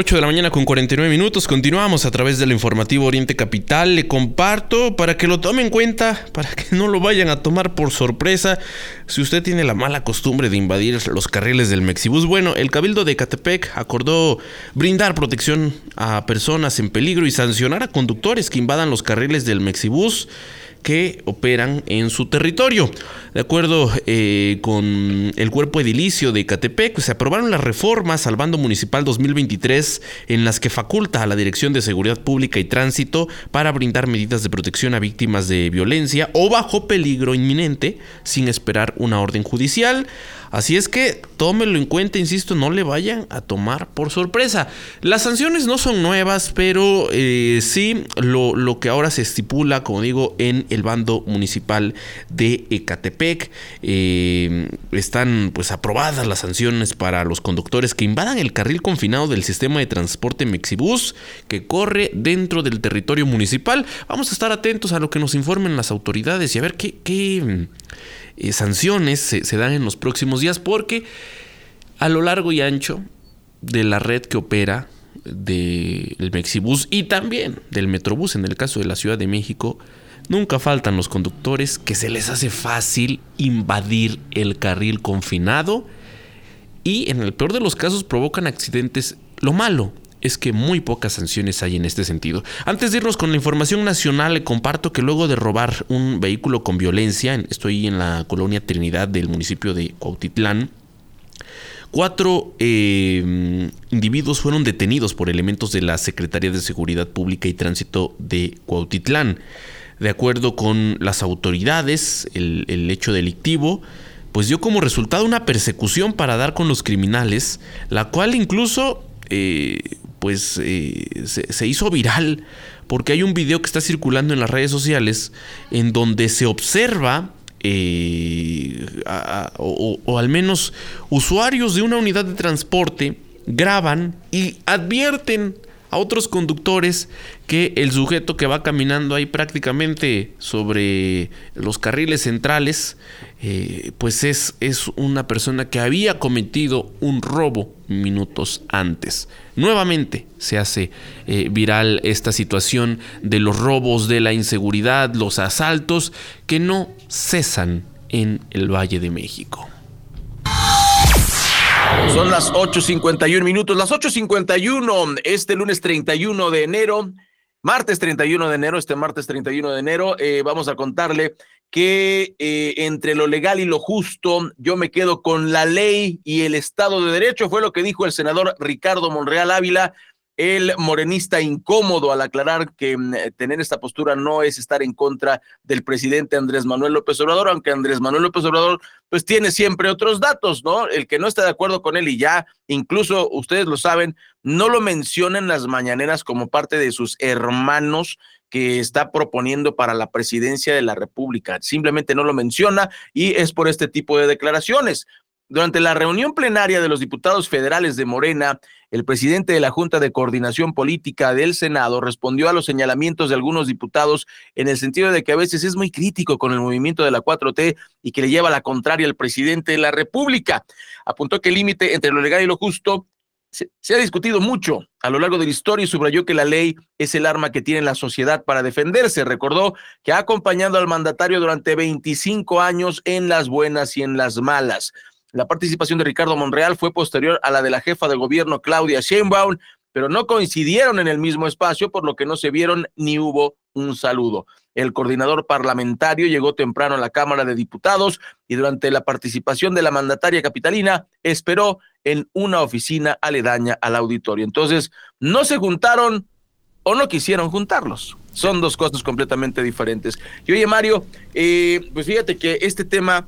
8 de la mañana con 49 minutos. Continuamos a través del informativo Oriente Capital. Le comparto para que lo tome en cuenta, para que no lo vayan a tomar por sorpresa. Si usted tiene la mala costumbre de invadir los carriles del Mexibus, bueno, el Cabildo de Catepec acordó brindar protección a personas en peligro y sancionar a conductores que invadan los carriles del Mexibus que operan en su territorio. De acuerdo eh, con el cuerpo edilicio de Catepec, se aprobaron las reformas al bando municipal 2023 en las que faculta a la Dirección de Seguridad Pública y Tránsito para brindar medidas de protección a víctimas de violencia o bajo peligro inminente sin esperar una orden judicial. Así es que tómenlo en cuenta, insisto, no le vayan a tomar por sorpresa. Las sanciones no son nuevas, pero eh, sí lo, lo, que ahora se estipula, como digo, en el bando municipal de Ecatepec. Eh, están pues aprobadas las sanciones para los conductores que invadan el carril confinado del sistema de transporte Mexibus que corre dentro del territorio municipal. Vamos a estar atentos a lo que nos informen las autoridades y a ver qué... qué eh, sanciones se, dan en los próximos días porque a lo largo y ancho de la red que opera del Mexibus y también del Metrobús en el caso de la Ciudad de México, nunca faltan los conductores que se les hace fácil invadir el carril confinado y en el peor de los casos provocan accidentes. Lo malo es que muy pocas sanciones hay en este sentido. Antes de irnos con la información nacional, le comparto que luego de robar un vehículo con violencia, estoy en la colonia Trinidad del municipio de Cuautitlán, Cuatro eh, individuos fueron detenidos por elementos de la Secretaría de Seguridad Pública y Tránsito de Cuautitlán. De acuerdo con las autoridades, el, hecho delictivo pues dio como resultado una persecución para dar con los criminales, la cual incluso eh, pues eh, se, hizo viral porque hay un video que está circulando en las redes sociales en donde se observa eh, o, al menos usuarios de una unidad de transporte graban y advierten a otros conductores que el sujeto que va caminando ahí prácticamente sobre los carriles centrales, eh, pues es, es una persona que había cometido un robo minutos antes. Nuevamente se hace eh, viral esta situación de los robos, de la inseguridad, los asaltos que no cesan en el Valle de México. Son las 8.51 minutos, las 8.51 este lunes 31 de enero, martes 31 de enero, este martes 31 de enero, eh, vamos a contarle que eh, entre lo legal y lo justo, yo me quedo con la ley y el Estado de Derecho, fue lo que dijo el senador Ricardo Monreal Ávila el morenista incómodo al aclarar que mm, tener esta postura no es estar en contra del presidente Andrés Manuel López Obrador, aunque Andrés Manuel López Obrador pues tiene siempre otros datos, ¿no? El que no está de acuerdo con él y ya, incluso ustedes lo saben, no lo menciona en las mañaneras como parte de sus hermanos que está proponiendo para la presidencia de la República. Simplemente no lo menciona y es por este tipo de declaraciones. Durante la reunión plenaria de los diputados federales de Morena, el presidente de la Junta de Coordinación Política del Senado respondió a los señalamientos de algunos diputados en el sentido de que a veces es muy crítico con el movimiento de la 4T y que le lleva la contraria al presidente de la República. Apuntó que el límite entre lo legal y lo justo se, se, ha discutido mucho a lo largo de la historia y subrayó que la ley es el arma que tiene la sociedad para defenderse. Recordó que ha acompañado al mandatario durante 25 años en las buenas y en las malas. La participación de Ricardo Monreal fue posterior a la de la jefa de gobierno Claudia Sheinbaum, pero no coincidieron en el mismo espacio, por lo que no se vieron ni hubo un saludo. El coordinador parlamentario llegó temprano a la Cámara de Diputados y durante la participación de la mandataria capitalina esperó en una oficina aledaña al auditorio. Entonces, no se juntaron o no quisieron juntarlos. Son dos cosas completamente diferentes. Y oye, Mario, eh, pues fíjate que este tema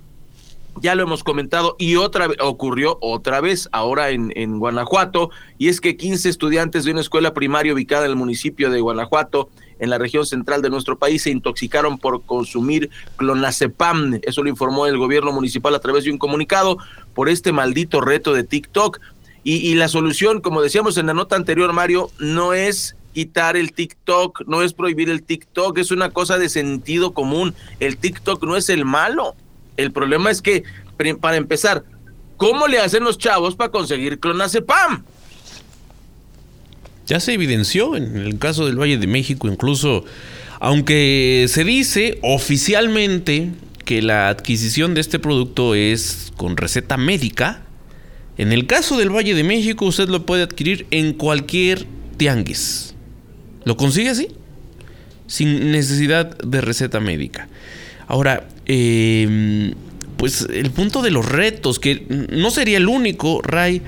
ya lo hemos comentado y otra ocurrió otra vez ahora en, en Guanajuato y es que 15 estudiantes de una escuela primaria ubicada en el municipio de Guanajuato en la región central de nuestro país se intoxicaron por consumir clonazepam. Eso lo informó el gobierno municipal a través de un comunicado por este maldito reto de TikTok. Y, y la solución, como decíamos en la nota anterior, Mario, no es quitar el TikTok, no es prohibir el TikTok, es una cosa de sentido común. El TikTok no es el malo. El problema es que, para empezar, ¿cómo le hacen los chavos para conseguir clonazepam? Ya se evidenció en el caso del Valle de México, incluso, aunque se dice oficialmente que la adquisición de este producto es con receta médica, en el caso del Valle de México usted lo puede adquirir en cualquier tianguis. ¿Lo consigue así? Sin necesidad de receta médica. Ahora, em, pues el punto de los retos, que no sería el único, Ray,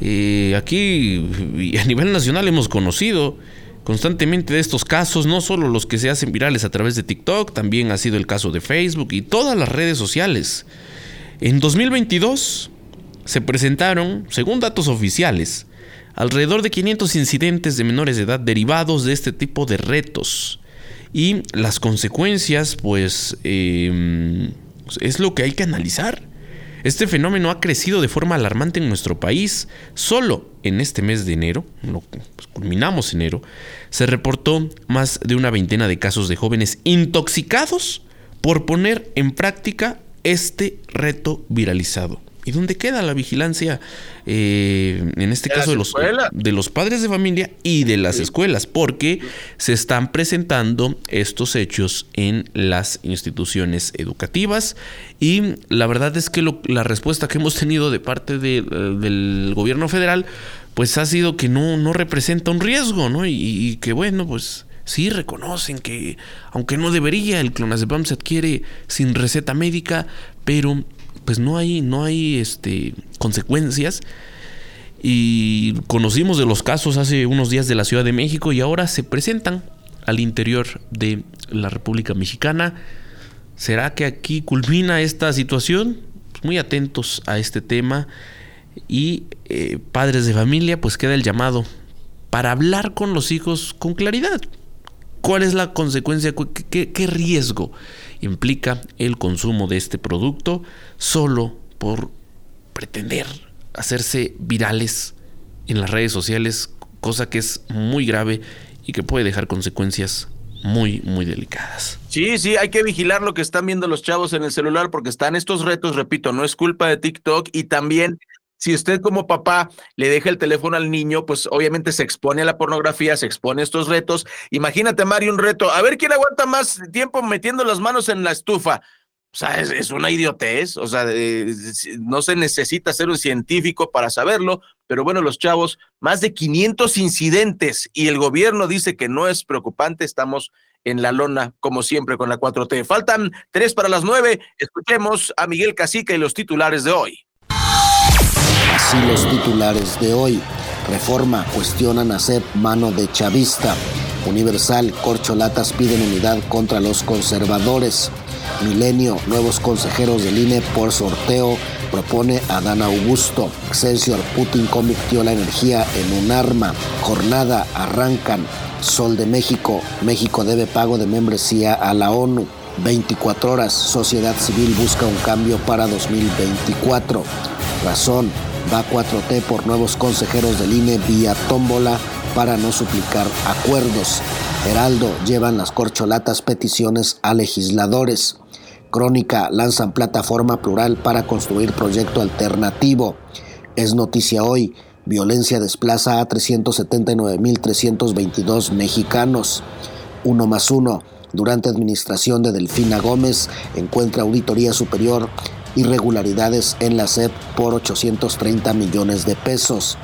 eh, aquí a nivel nacional hemos conocido constantemente de estos casos, no solo los que se hacen virales a través de TikTok, también ha sido el caso de Facebook y todas las redes sociales. En 2022 se presentaron, según datos oficiales, alrededor de 500 incidentes de menores de edad derivados de este tipo de retos. Y las consecuencias, pues, em, es lo que hay que analizar. Este fenómeno ha crecido de forma alarmante en nuestro país. Solo en este mes de enero, pues, culminamos enero, se reportó más de una veintena de casos de jóvenes intoxicados por poner en práctica este reto viralizado. ¿Y dónde queda la vigilancia, eh, en este caso de los, de los padres de familia y de las escuelas? Porque se están presentando estos hechos en las instituciones educativas y la verdad es que la respuesta que hemos tenido de parte del gobierno federal pues ha sido que no, no representa un riesgo, ¿no? Y, y que bueno, pues sí reconocen que aunque no debería, el clonazepam se adquiere sin receta médica, pero pues no hay, no hay este, consecuencias. Y conocimos de los casos hace unos días de la Ciudad de México y ahora se presentan al interior de la República Mexicana. ¿Será que aquí culmina esta situación? Pues muy atentos a este tema. Y eh, padres de familia, pues queda el llamado para hablar con los hijos con claridad. ¿Cuál es la consecuencia? qué riesgo implica el consumo de este producto solo por pretender hacerse virales en las redes sociales, cosa que es muy grave y que puede dejar consecuencias muy, muy delicadas. Sí, sí, hay que vigilar lo que están viendo los chavos en el celular porque están estos retos, repito, no es culpa de TikTok y también si usted como papá le deja el teléfono al niño, pues obviamente se expone a la pornografía, se expone a estos retos. Imagínate, Mario, un reto, a ver quién aguanta más tiempo metiendo las manos en la estufa. O sea, es, una idiotez, o sea, no se necesita ser un científico para saberlo, pero bueno, los chavos, más de 500 incidentes y el gobierno dice que no es preocupante, estamos en la lona, como siempre, con la 4T. Faltan tres para las nueve, escuchemos a Miguel Casica y los titulares de hoy. Así los titulares de hoy. Reforma cuestionan a ser mano de chavista. Universal, corcholatas piden unidad contra los conservadores. Milenio, nuevos consejeros del INE por sorteo, propone a Dan Augusto. Excelsior, Putin convirtió la energía en un arma. Jornada, arrancan. Sol de México, México debe pago de membresía a la ONU. 24 horas, sociedad civil busca un cambio para 2024. Razón, va 4T por nuevos consejeros del INE vía tómbola para no suplicar acuerdos. Heraldo llevan las corcholatas peticiones a legisladores. Crónica lanzan plataforma plural para construir proyecto alternativo. Es noticia hoy. Violencia desplaza a 379.322 mexicanos. Uno más uno. Durante administración de Delfina Gómez encuentra Auditoría Superior irregularidades en la SEP por 830 millones de pesos.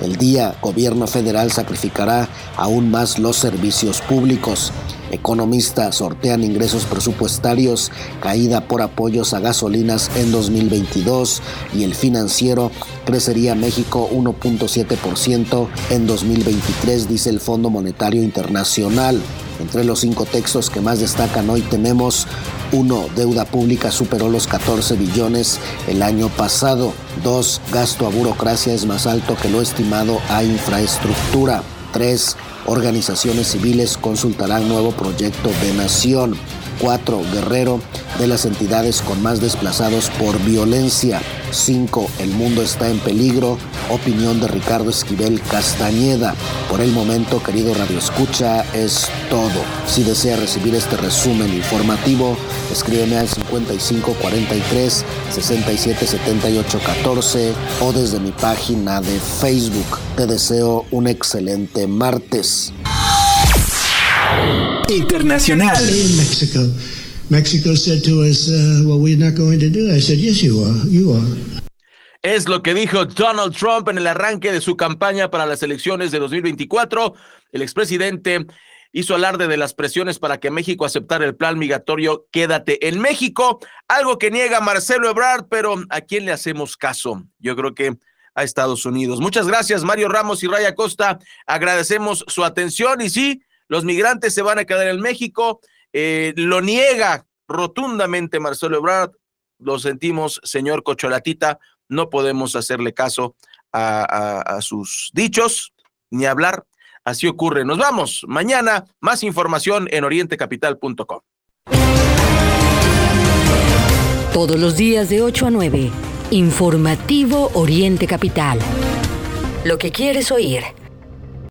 El día, gobierno federal sacrificará aún más los servicios públicos. Economistas sortean ingresos presupuestarios, caída por apoyos a gasolinas en 2022 y el financiero crecería México 1.7% en 2023, dice el Fondo Monetario Internacional. Entre los cinco textos que más destacan hoy tenemos 1. Deuda pública superó los 14 billones el año pasado. 2. Gasto a burocracia es más alto que lo estimado a infraestructura. 3. Organizaciones civiles consultarán nuevo proyecto de nación. 4. Guerrero, de las entidades con más desplazados por violencia. 5. El mundo está en peligro. Opinión de Ricardo Esquivel Castañeda. Por el momento, querido Radio Escucha, es todo. Si desea recibir este resumen informativo, escríbeme al 5543 677814 o desde mi página de Facebook. Te deseo un excelente martes. Internacional. Mexico. Mexico said to us, uh, "Well, we're not going to do." I said, "Yes, you are. You are." Es lo que dijo Donald Trump en el arranque de su campaña para las elecciones de 2024. El expresidente hizo alarde de las presiones para que México aceptara el plan migratorio Quédate en México, algo que niega Marcelo Ebrard, pero ¿a quién le hacemos caso? Yo creo que a Estados Unidos. Muchas gracias, Mario Ramos y Raya Costa. Agradecemos su atención y sí, los migrantes se van a quedar en México. Eh, lo niega rotundamente Marcelo Ebrard. Lo sentimos, señor Cocholatita. No podemos hacerle caso a, sus dichos ni hablar. Así ocurre. Nos vamos. Mañana, más información en orientecapital.com. Todos los días de 8 a 9. Informativo Oriente Capital. Lo que quieres oír.